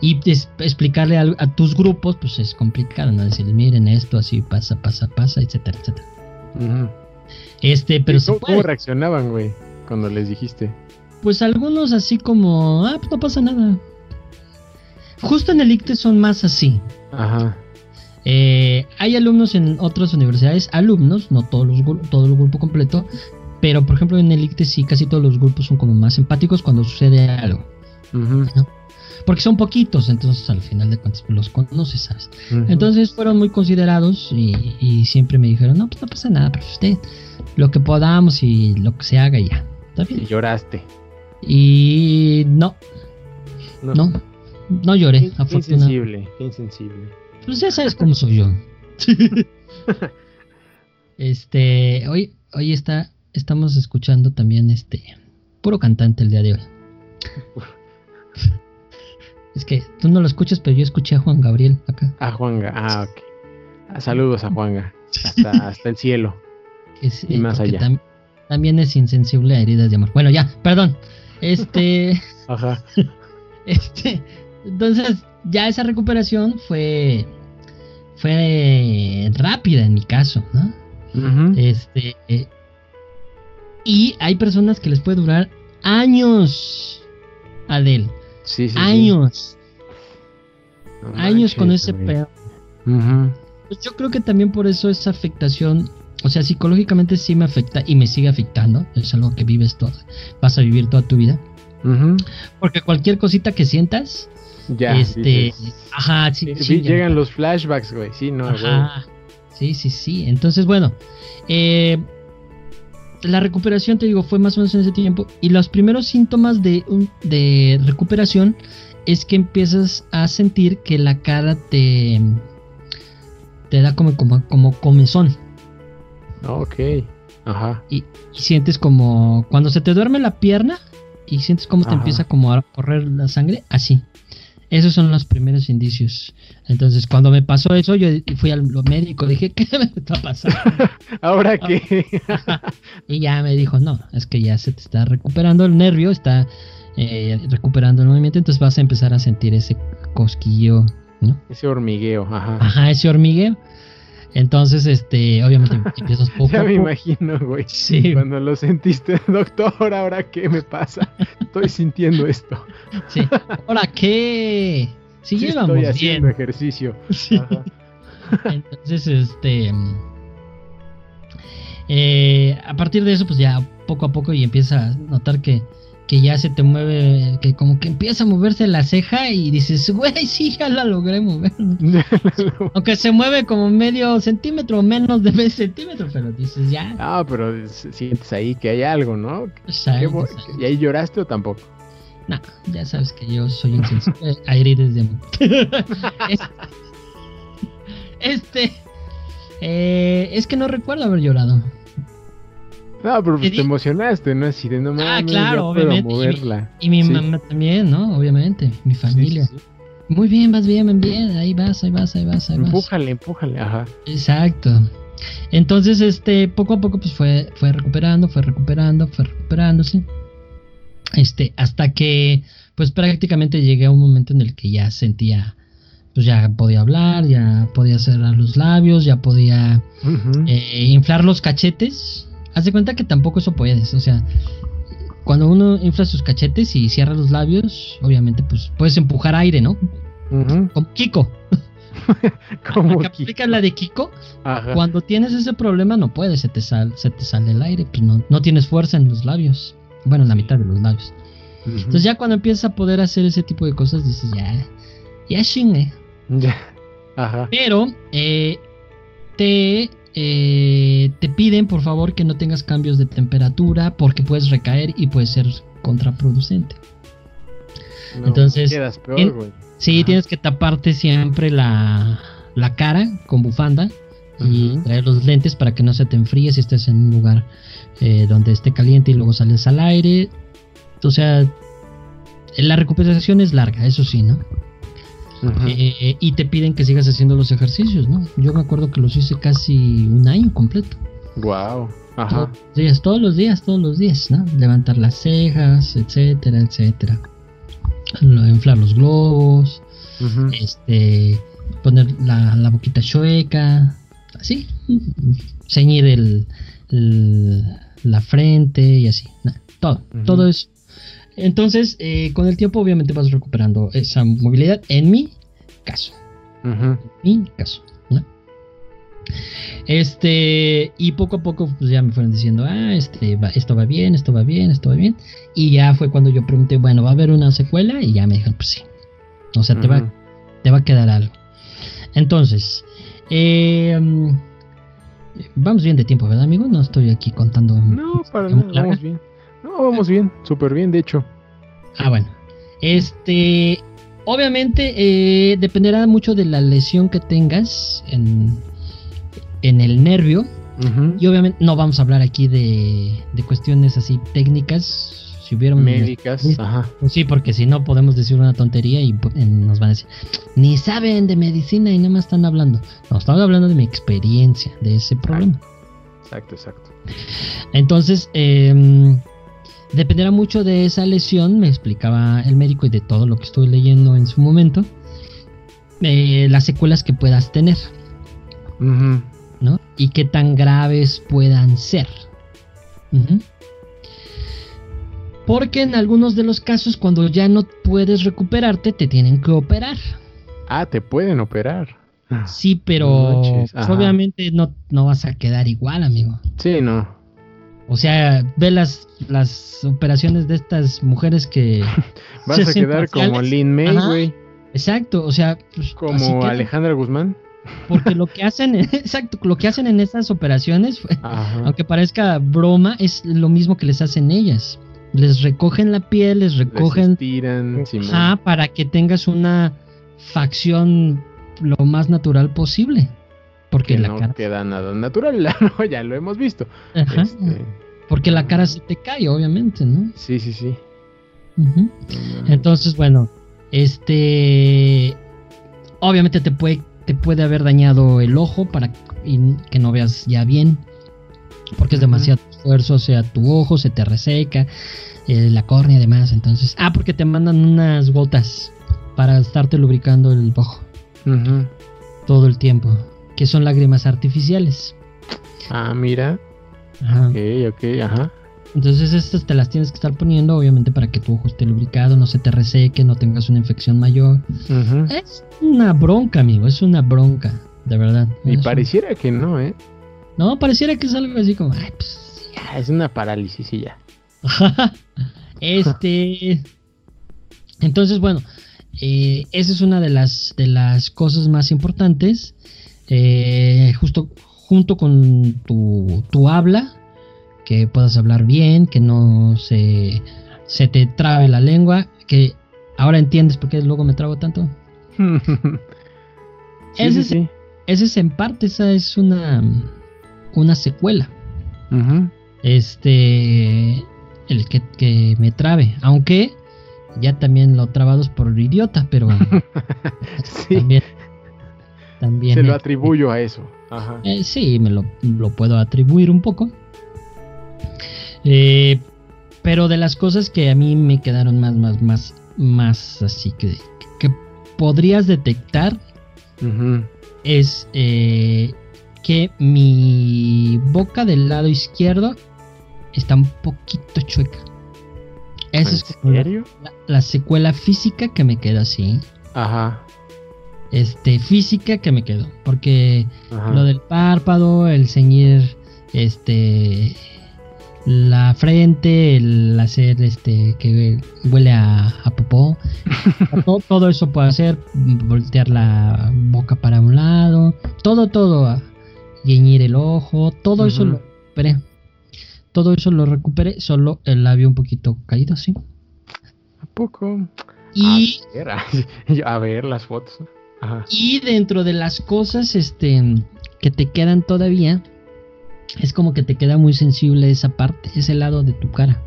Y es- explicarle a, a tus grupos, pues es complicado, ¿no? Decirles, miren esto, así pasa, pasa, pasa, etcétera, etcétera. Ujú. Este, pero ¿Y se ¿Cómo, puede. cómo reaccionaban, güey? Cuando les dijiste. Pues algunos así como, ah, pues no pasa nada. Justo en el ICTE son más así. Ajá. Eh, hay alumnos en otras universidades, alumnos, no todos los, todo el grupo completo, pero por ejemplo en el ICTE sí, casi todos los grupos son como más empáticos cuando sucede algo. Ujú, Porque son poquitos, entonces al final de cuentas pues, los conoces, ¿sabes? Entonces fueron muy considerados y, y siempre me dijeron, no, pues no pasa nada, pero usted, lo que podamos y lo que se haga y ya. ¿Está Y bien? lloraste. Y no, no, no lloré, Qué, qué afortunadamente. insensible, qué insensible. Pues ya sabes cómo soy yo. este, hoy, hoy está, estamos escuchando también este puro cantante el día de hoy. Es que tú no lo escuchas, pero yo escuché a Juan Gabriel acá. A Juanga, ah, ok. Ah, saludos a Juanga. Hasta, hasta el cielo. es, Y más porque allá. tam- también es insensible a heridas de amor. Bueno, ya, perdón. Este, Ajá. este, entonces ya esa recuperación fue, fue rápida en mi caso, ¿no? Este. eh, y hay personas que les puede durar años. Adel. Sí, sí, sí. años. No años con ese güey. pedo. Pues yo creo que también por eso esa afectación. O sea, psicológicamente sí me afecta y me sigue afectando. Es algo que vives todo. Vas a vivir toda tu vida. Porque cualquier cosita que sientas. Ya. este. dices, Ajá, sí. ya. llegan los flashbacks, güey. Sí, no, güey. Ajá. Sí, sí, sí. Entonces, bueno. eh, la recuperación, te digo, fue más o menos en ese tiempo. Y los primeros síntomas de, de recuperación es que empiezas a sentir que la cara te, te da como, como, como comezón. Ok. Ajá. Y, y sientes como cuando se te duerme la pierna y sientes como te empieza como a correr la sangre, así. Esos son los primeros indicios. Entonces, cuando me pasó eso, yo fui al médico, dije, ¿qué me está pasando? Ahora que. Y ya me dijo, no, es que ya se te está recuperando el nervio, está eh, recuperando el movimiento, entonces vas a empezar a sentir ese cosquillo, ¿no? Ese hormigueo, ajá. Ajá, ese hormigueo. Entonces, este, obviamente empiezas poco Ya me imagino, güey. Sí, Cuando lo sentiste, doctor, ¿ahora qué me pasa? Estoy sintiendo esto. sí. ¿Ahora qué? Sí, Sí llevamos estoy haciendo bien. ejercicio. Sí. Ajá. Entonces, este. eh, a partir de eso, pues ya poco a poco y empieza a notar que, que ya se te mueve, que como que empieza a moverse la ceja y dices, güey, sí, ya la logré mover. Aunque se mueve como medio centímetro o menos de medio centímetro, pero dices, ya. ah, pero sientes ahí que hay algo, ¿no? sabes, ¿Qué bo- sabes. ¿Y ahí lloraste o tampoco? No, ya sabes que yo soy insensible a heridas de amor. Es- este. Eh, es que no recuerdo haber llorado. No, pero pues te emocionaste, ¿no? Así de no Ah, claro, obviamente. Y mi, mamá también, ¿no? Obviamente, mi familia. Muy bien, vas bien, bien, ahí vas, ahí vas, ahí vas, ahí vas. Empújale, empújale, ajá. Exacto. Entonces, este, poco a poco, pues fue, fue recuperando, fue recuperando, fue recuperándose. Este, hasta que, pues prácticamente llegué a un momento en el que ya sentía, pues ya podía hablar, ya podía cerrar los labios, ya podía eh, inflar los cachetes. Haz de cuenta que tampoco eso puedes, o sea, cuando uno infla sus cachetes y cierra los labios, obviamente, pues puedes empujar aire, ¿no? Como Kiko. Como aplica la de Kiko. Cuando tienes ese problema no puedes, se te, se te sale el aire, pues no, no tienes fuerza en los labios. Bueno, en la mitad de los labios. Entonces ya cuando empiezas a poder hacer ese tipo de cosas, dices, ya, ya chingue. Ya. Ajá. Pero eh, te eh, te piden por favor que no tengas cambios de temperatura porque puedes recaer y puede ser contraproducente. Entonces, sí, tienes que taparte siempre la, cara con bufanda y traer los lentes para que no se te enfríe si estás en un lugar eh, donde esté caliente y luego sales al aire. O sea, la recuperación es larga, eso sí, ¿no? Eh, y te piden que sigas haciendo los ejercicios, ¿no? Yo me acuerdo que los hice casi un año completo. Wow. Ajá. Todos los días, todos los días, todos los días, ¿no? Levantar las cejas, etcétera, etcétera. Inflar los globos, este, poner la, boquita chueca, así, ceñir el, la frente y así, todo, todo eso entonces, eh, con el tiempo, obviamente vas recuperando esa movilidad. En mi caso. En mi caso. Este, y poco a poco, pues ya me fueron diciendo, ah, este, esto va bien, esto va bien, esto va bien. Y ya fue cuando yo pregunté, bueno, ¿va a haber una secuela? Y ya me dijeron, pues sí. O sea, te, va, te va a quedar algo. Entonces, eh, vamos bien de tiempo, ¿verdad, amigo? No estoy aquí contando. No, para nada, vamos bien. No, vamos bien, súper bien, de hecho. Ah, bueno. Este, obviamente eh, dependerá mucho de la lesión que tengas en, en el nervio. Y obviamente no vamos a hablar aquí de, de cuestiones así técnicas. Si hubiera médicas, ajá. Pues sí, porque si no podemos decir una tontería y nos van a decir, ni saben de medicina y nada más están hablando. No, estamos hablando de mi experiencia, de ese problema. Exacto, exacto. Entonces, eh, Dependerá mucho de esa lesión, me explicaba el médico y de todo lo que estoy leyendo en su momento, eh, las secuelas que puedas tener. ¿No? Y qué tan graves puedan ser. Porque en algunos de los casos, cuando ya no puedes recuperarte, te tienen que operar. Ah, te pueden operar. Sí, pero obviamente no, no vas a quedar igual, amigo. Sí, no. O sea, ve las, las operaciones de estas mujeres que... Vas a quedar como Lin May, güey. Exacto, o sea... Pues, como Alejandra Guzmán. Porque lo que hacen, exacto, lo que hacen en estas operaciones, aunque parezca broma, es lo mismo que les hacen ellas. Les recogen la piel, les recogen... Les ajá, para que tengas una facción lo más natural posible. Porque la no queda nada natural, ya lo hemos visto. Este, porque la cara se te cae, obviamente, ¿no? Sí, sí, sí. Entonces, bueno, este, obviamente te puede, te puede haber dañado el ojo para que no veas ya bien, porque es demasiado esfuerzo, o sea, tu ojo se te reseca, eh, la córnea además, entonces, ah, porque te mandan unas gotas para estarte lubricando el ojo todo el tiempo que son lágrimas artificiales. Ah, mira. Ajá. Ok, ok, ajá. Entonces estas te las tienes que estar poniendo, obviamente, para que tu ojo esté lubricado, no se te reseque, no tengas una infección mayor. Es una bronca, amigo, es una bronca, de verdad. Y pareciera que no, ¿eh? No, pareciera que es algo así como, ay, pues ya. Es una parálisis y ya. este... Entonces, bueno, eh, esa es una de las, de las cosas más importantes. Eh, justo junto con tu, habla, que puedas hablar bien, que no se, se te trabe la lengua, que ahora entiendes por qué luego me trago tanto. sí, sí, esa es en parte, esa es una, una secuela. Este, el que, que, me trabe, aunque ya también lo trabados por el idiota, pero también, también, se lo atribuyo a eso. Ajá. Eh, sí, me lo, lo, puedo atribuir un poco. Eh, pero de las cosas que a mí me quedaron más, más, más, más así que, que podrías detectar es eh, que mi boca del lado izquierdo está un poquito chueca. Esa es La, secuela física que me queda así. Ajá. Este, física que me quedó. Porque lo del párpado, el ceñir, este, la frente, el hacer este que huele a, popó, todo, eso puede hacer, voltear la boca para un lado, todo, todo, guiñir el ojo, todo eso lo recuperé. Todo eso lo recuperé, solo el labio un poquito caído, sí. ¿A poco? Y a ver, las fotos. Y dentro de las cosas este que te quedan todavía, es como que te queda muy sensible esa parte, ese lado de tu cara.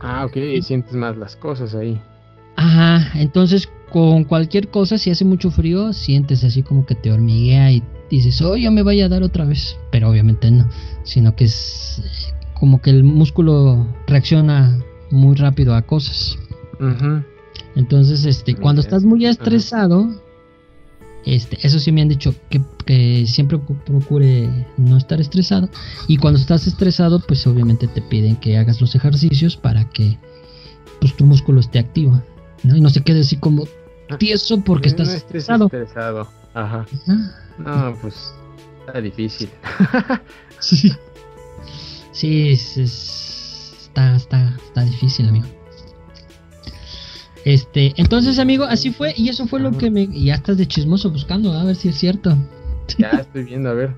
Ah, ok, sientes más las cosas ahí. Ajá, entonces con cualquier cosa, si hace mucho frío, sientes así como que te hormiguea y dices, oh, ya me vaya a dar otra vez. Pero obviamente no, sino que es como que el músculo reacciona muy rápido a cosas. Entonces, este, cuando estás muy estresado, este, eso sí me han dicho que, siempre procure no estar estresado. Y cuando estás estresado, pues obviamente te piden que hagas los ejercicios para que pues, tu músculo esté activo. ¿no? Y no se quede así como ah, tieso porque estás estresado. estresado. Ajá. No, pues está difícil. sí. Sí, está, está, está difícil, amigo. Este, entonces, amigo, así fue, y eso fue lo que me. Y ya estás de chismoso buscando, a ver si es cierto. Ya estoy viendo, a ver.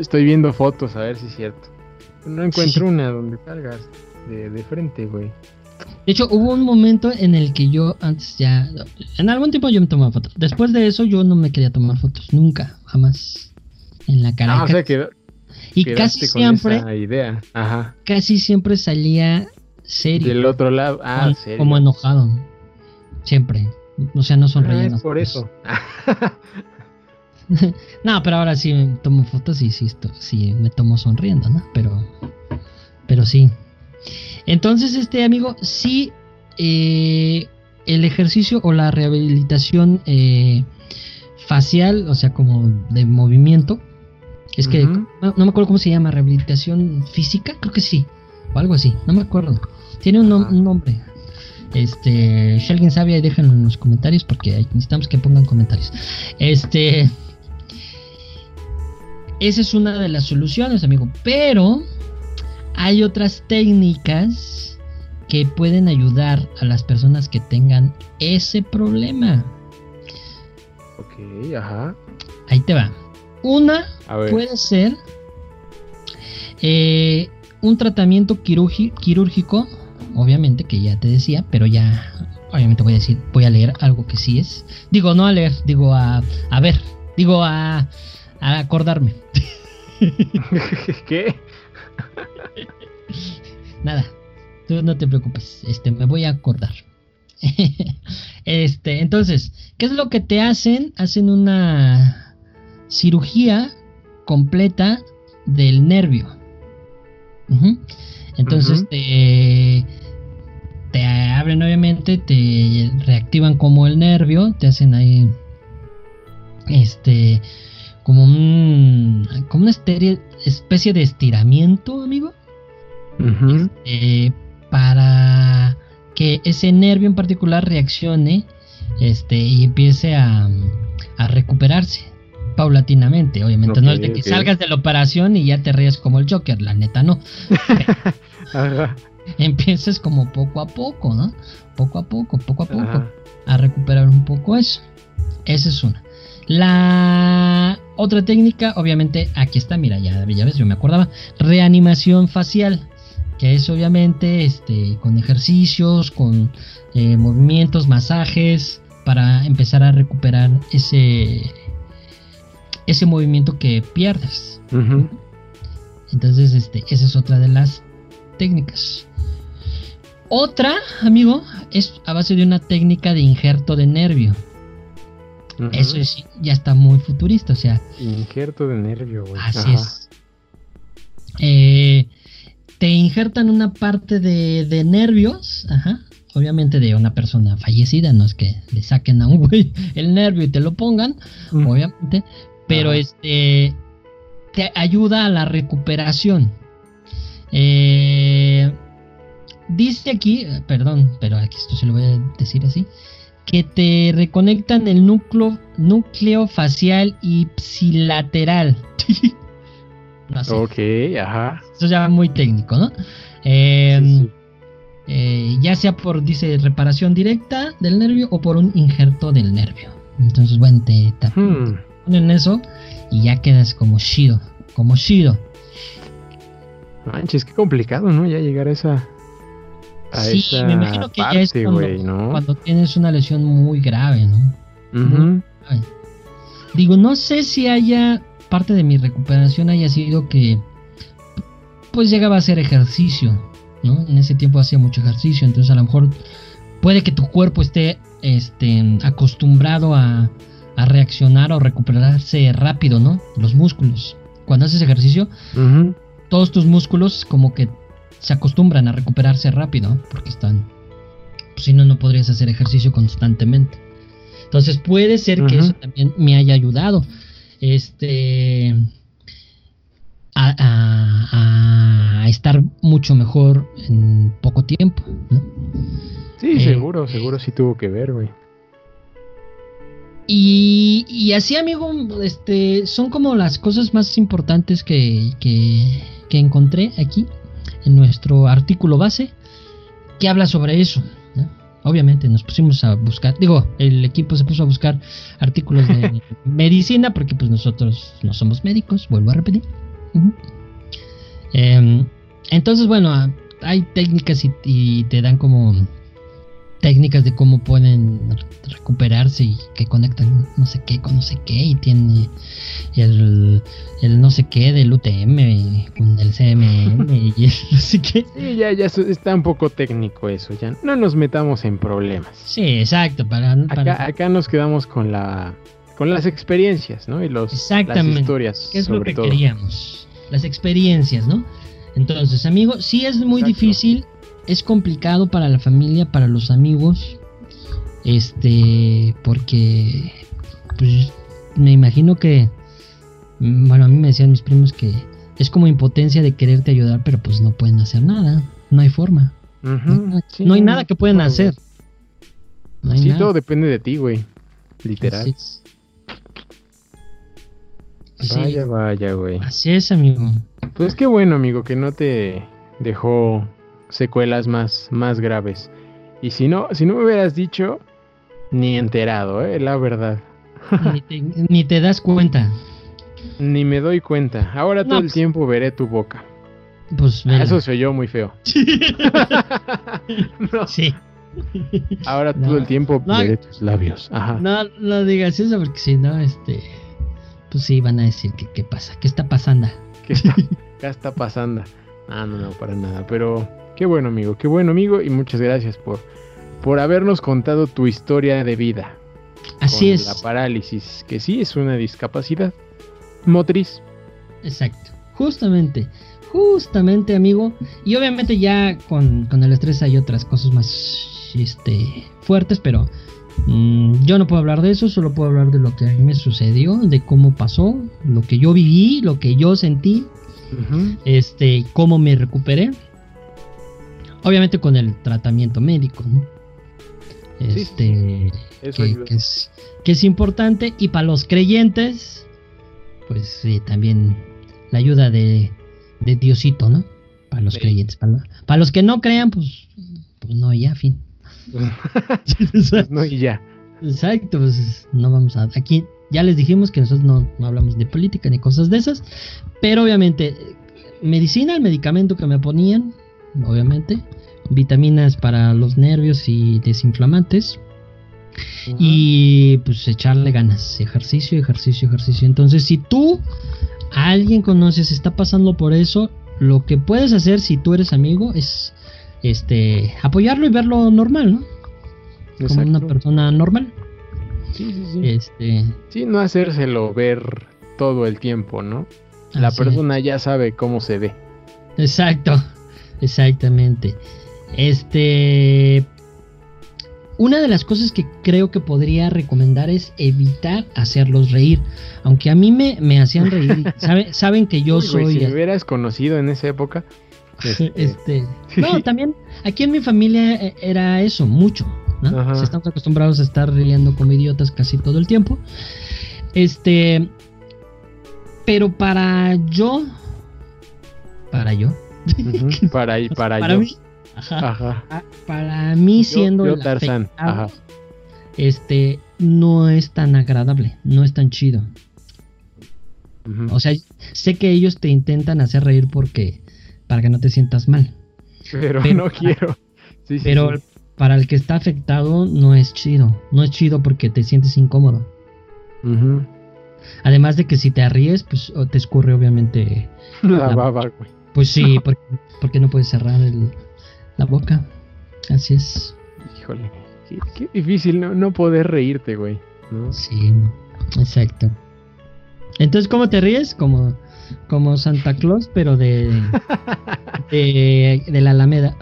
Estoy viendo fotos, a ver si es cierto. No encuentro una donde salgas de, de frente, güey. De hecho, hubo un momento en el que yo antes ya. En algún tiempo yo me tomaba fotos. Después de eso, yo no me quería tomar fotos. Nunca, jamás. En la cara. Ah, o sea que. Y casi siempre. idea. Ajá. Casi siempre salía serio. Del otro lado. Ah, serio. Como enojado. Siempre. O sea, no sonreían. Ah, por eso. no, pero ahora sí me tomo fotos y sí, sí me tomo sonriendo, ¿no? Pero, pero sí. Entonces, este amigo, sí, eh, el ejercicio o la rehabilitación eh, facial, o sea, como de movimiento, es que no, me acuerdo cómo se llama, rehabilitación física, creo que sí, o algo así, no me acuerdo. Tiene un nombre, este, si alguien sabe, déjenlo en los comentarios porque necesitamos que pongan comentarios. Este, esa es una de las soluciones, amigo. Pero hay otras técnicas que pueden ayudar a las personas que tengan ese problema. Ok, ajá. Ahí te va. Una puede ser eh, un tratamiento quirúrgico obviamente, que ya te decía, pero ya, obviamente voy a decir, voy a leer algo que sí es. Digo, no a leer, digo a, a ver, digo a, a acordarme. ¿Qué? Nada, tú no te preocupes, este, me voy a acordar. este, entonces, ¿qué es lo que te hacen? Hacen una cirugía completa del nervio. Entonces te, te abren obviamente, te reactivan como el nervio, te hacen ahí este como un como una especie de estiramiento, amigo. Este, para que ese nervio en particular reaccione este y empiece a, a recuperarse paulatinamente, obviamente. no es de que salgas de la operación y ya te ríes como el Joker, la neta no. Empieces como poco a poco, ¿no? Poco a poco, poco a poco, a recuperar un poco eso. Esa es una. La otra técnica, obviamente, aquí está, mira, ya, ya ves, yo me acordaba, reanimación facial, que es obviamente este, con ejercicios, con eh, movimientos, masajes, para empezar a recuperar ese ese movimiento que pierdes. Entonces, este, esa es otra de las técnicas. Otra, amigo, es a base de una técnica de injerto de nervio. Eso es, ya está muy futurista, o sea. Injerto de nervio, güey. Así es. Eh, te injertan una parte de, nervios, ajá, obviamente de una persona fallecida, no es que le saquen a un güey el nervio y te lo pongan, obviamente, pero este te ayuda a la recuperación. Eh, dice aquí, perdón, pero aquí esto se lo voy a decir así, que te reconectan el núcleo, núcleo facial ipsilateral. Ok, ajá. Eso ya muy técnico, ¿no? Em, eh, ya sea por, dice, reparación directa del nervio o por un injerto del nervio. Entonces, bueno, te, hmm. ponen eso y ya quedas como Shido, como Shido. Manches, qué complicado, ¿no? Ya llegar a esa. Sí, me imagino que ya es cuando, tienes una lesión muy grave, ¿no? Digo, no sé si haya parte de mi recuperación haya sido que pues llegaba a hacer ejercicio, ¿no? En ese tiempo hacía mucho ejercicio, entonces a lo mejor puede que tu cuerpo esté este, acostumbrado a, a reaccionar o recuperarse rápido, ¿no? Los músculos. Cuando haces ejercicio, todos tus músculos como que se acostumbran a recuperarse rápido, porque están... Pues, si no, no podrías hacer ejercicio constantemente. Entonces puede ser que eso también me haya ayudado este a, estar mucho mejor en poco tiempo. Sí, eh, seguro, seguro sí tuvo que ver, güey. Y, y, así, amigo, este, son como las cosas más importantes que, que, que encontré aquí en nuestro artículo base que habla sobre eso obviamente nos pusimos a buscar, digo, el equipo se puso a buscar artículos de medicina porque pues nosotros no somos médicos, vuelvo a repetir. Em, entonces, bueno, hay técnicas y, te dan como técnicas de cómo pueden recuperarse y que conectan no sé qué con no sé qué y tiene el, el no sé qué del UTM con el CMM y el no sé qué. Sí, ya, ya está un poco técnico eso, ya no nos metamos en problemas. Sí, exacto, para, Acá, nos quedamos con la con las experiencias, ¿no? Y los las historias. ¿Qué es lo que queríamos? Las experiencias, ¿no? Entonces, amigo, sí es muy difícil es complicado para la familia, para los amigos, este, porque, pues, me imagino que, mm, bueno, a mí me decían mis primos que es como impotencia de quererte ayudar, pero pues no pueden hacer nada, no hay forma. no, hay nada que pueden hacer. sí, todo depende de ti, güey. Literal. Vaya, vaya, güey. Así es, amigo. Pues qué bueno, amigo, que no te dejó secuelas más, más graves. Y si no, si no me hubieras dicho, ni enterado, ¿eh? la verdad. Ni te, das cuenta. Ni me doy cuenta. Ahora todo el pues tiempo veré tu boca. Pues Eso se oyó muy feo. Sí. Ahora todo el tiempo veré tus labios. Ajá. No, no digas eso porque si no, este. Pues sí, van a decir que qué pasa. ¿Qué está pasando? ¿Qué está, ¿Qué está pasando? Ah, no, no, para nada. Pero Qué bueno amigo, qué bueno amigo y muchas gracias por, por habernos contado tu historia de vida. Así es. La parálisis, que sí es una discapacidad motriz. Exacto, justamente, justamente amigo. Y obviamente ya con, el estrés hay otras cosas más este, fuertes, pero mm, yo no puedo hablar de eso, solo puedo hablar de lo que a mí me sucedió, de cómo pasó, lo que yo viví, lo que yo sentí, este, cómo me recuperé. Obviamente con el tratamiento médico, ¿no? Este, que, es, importante. Y para los creyentes, pues sí, también la ayuda de, Diosito, ¿no? Para los creyentes. Para, los que no crean, pues, pues no, ya, fin. pues no, y ya. Exacto, pues no vamos a. Aquí ya les dijimos que nosotros no, no hablamos de política ni cosas de esas, pero obviamente, medicina, el medicamento que me ponían, obviamente, vitaminas para los nervios y desinflamantes. Y pues echarle ganas, ejercicio, ejercicio, ejercicio. Entonces, si tú a alguien conoces, está pasando por eso, lo que puedes hacer si tú eres amigo es este apoyarlo y verlo normal, ¿no? Como una persona normal. Sí, sí, sí. Este, Sí, no hacérselo ver todo el tiempo, ¿no? La así persona ya sabe cómo se ve. Exacto, exactamente. Este. Una de las cosas que creo que podría recomendar es evitar hacerlos reír. Aunque a mí me, me hacían reír. sabe- saben que yo Uy, soy. si me hubieras conocido en esa época. este, Este, no, también aquí en mi familia eh, era eso, mucho. estamos acostumbrados a estar riendo como idiotas casi todo el tiempo. Este, pero para yo, para yo, para ahí, para, para yo. mí, ajá, Ajá. a- para mí Yo- siendo yo el Tarzán, afectado, ajá. este, no es tan agradable, no es tan chido. O sea, sé que ellos te intentan hacer reír porque para que no te sientas mal. pero, pero- no quiero. Sí, Pero sí. para el que está afectado no es chido. No es chido porque te sientes incómodo. Además de que si te ríes, pues te escurre obviamente. La La- baba, güey. Pues sí, porque, porque no puedes cerrar el- la boca. Así es. Híjole. Qué, qué difícil no, no poder reírte, güey. ¿no? Sí, exacto. Entonces, ¿cómo te ríes? Como, como Santa Claus, pero de, de, de la Alameda.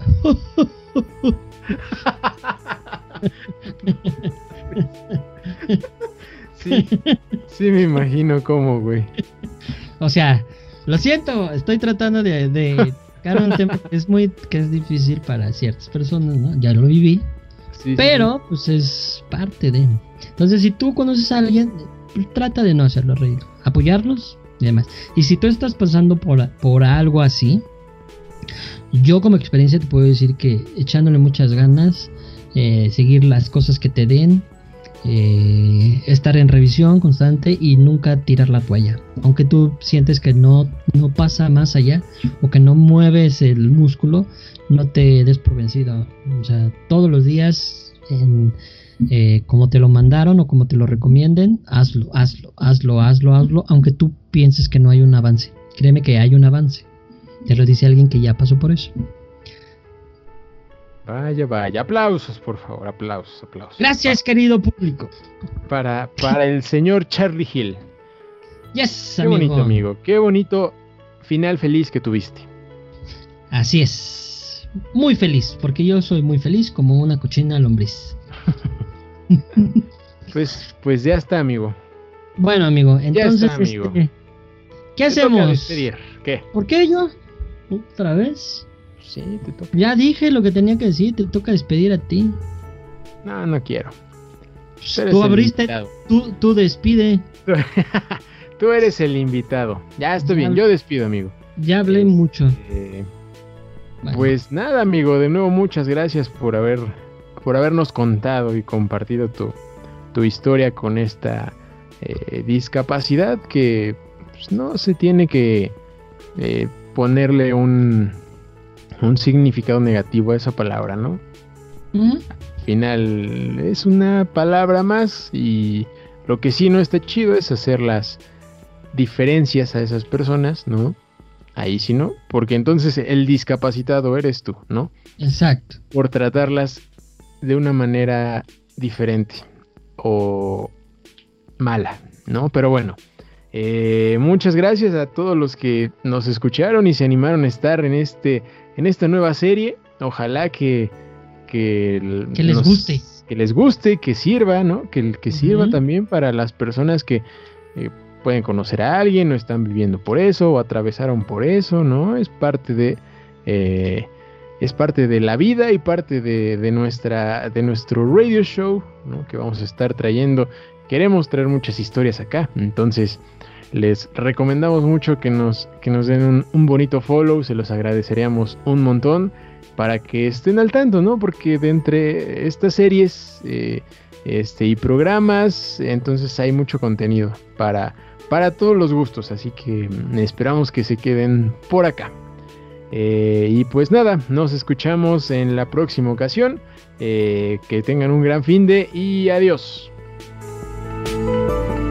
Sí, sí me imagino cómo, güey. O sea, lo siento, estoy tratando de, de tocar un tema que es muy que es difícil para ciertas personas, ¿no? Ya lo viví, Sí, sí, pero pues es parte de. Entonces, si tú conoces a alguien, trata de no hacerlo reír, apoyarlos y demás. Y si tú estás pasando por, por algo así, yo como experiencia te puedo decir que echándole muchas ganas, eh, seguir las cosas que te den, eh, estar en revisión constante y nunca tirar la toalla. Aunque tú sientes que no, no pasa más allá o que no mueves el músculo, no te des por vencido. O sea, todos los días, en, eh, como te lo mandaron o como te lo recomienden, hazlo, hazlo, hazlo, hazlo, hazlo, aunque tú pienses que no hay un avance. Créeme que hay un avance. Te lo dice alguien que ya pasó por eso. Vaya, vaya. Aplausos, por favor. Aplausos, aplausos. Gracias, querido público. Para, para el señor Charlie Hill. Yes, Qué amigo. bonito, amigo. Qué bonito final feliz que tuviste. Así es. Muy feliz, porque yo soy muy feliz como una cochina lombriz. Pues, pues ya está, amigo. Bueno, amigo, entonces, está, amigo. este, ¿qué hacemos? ¿Qué? ¿Por qué yo? ¿Otra vez? Sí, te toca. Ya dije lo que tenía que decir, te toca despedir a ti. No, no quiero. Tú el abriste, tú, tú despide. Tú eres el invitado. Ya estoy bien. Yo despido, amigo. Ya hablé Eh, mucho. Eh, Bueno, Pues nada, amigo, de nuevo muchas gracias por haber por habernos contado y compartido tu, tu historia con esta eh, discapacidad que pues, no se tiene que eh, ponerle un, un significado negativo a esa palabra, ¿no? Al final es una palabra más y lo que sí no está chido es hacer las diferencias a esas personas, ¿no? Ahí sí no, porque entonces el discapacitado eres tú, ¿no? Exacto. Por tratarlas de una manera diferente o mala, ¿no? Pero bueno, eh, muchas gracias a todos los que nos escucharon y se animaron a estar en este en esta nueva serie. Ojalá que que, les guste. que les guste, que sirva, ¿no? Que, que sirva también para las personas que eh, pueden conocer a alguien o están viviendo por eso o atravesaron por eso, ¿no? Es parte de eh, es parte de la vida y parte de, de nuestra de nuestro radio show, ¿no? Que vamos a estar trayendo. Queremos traer muchas historias acá, entonces les recomendamos mucho que nos, que nos den un, bonito follow, se los agradeceríamos un montón para que estén al tanto, ¿no? Porque de entre estas series eh, este, y programas, entonces hay mucho contenido para, para todos los gustos, así que mm, esperamos que se queden por acá. Eh, y pues nada, nos escuchamos en la próxima ocasión. Eh, que tengan un gran fin de y adiós. 嗯。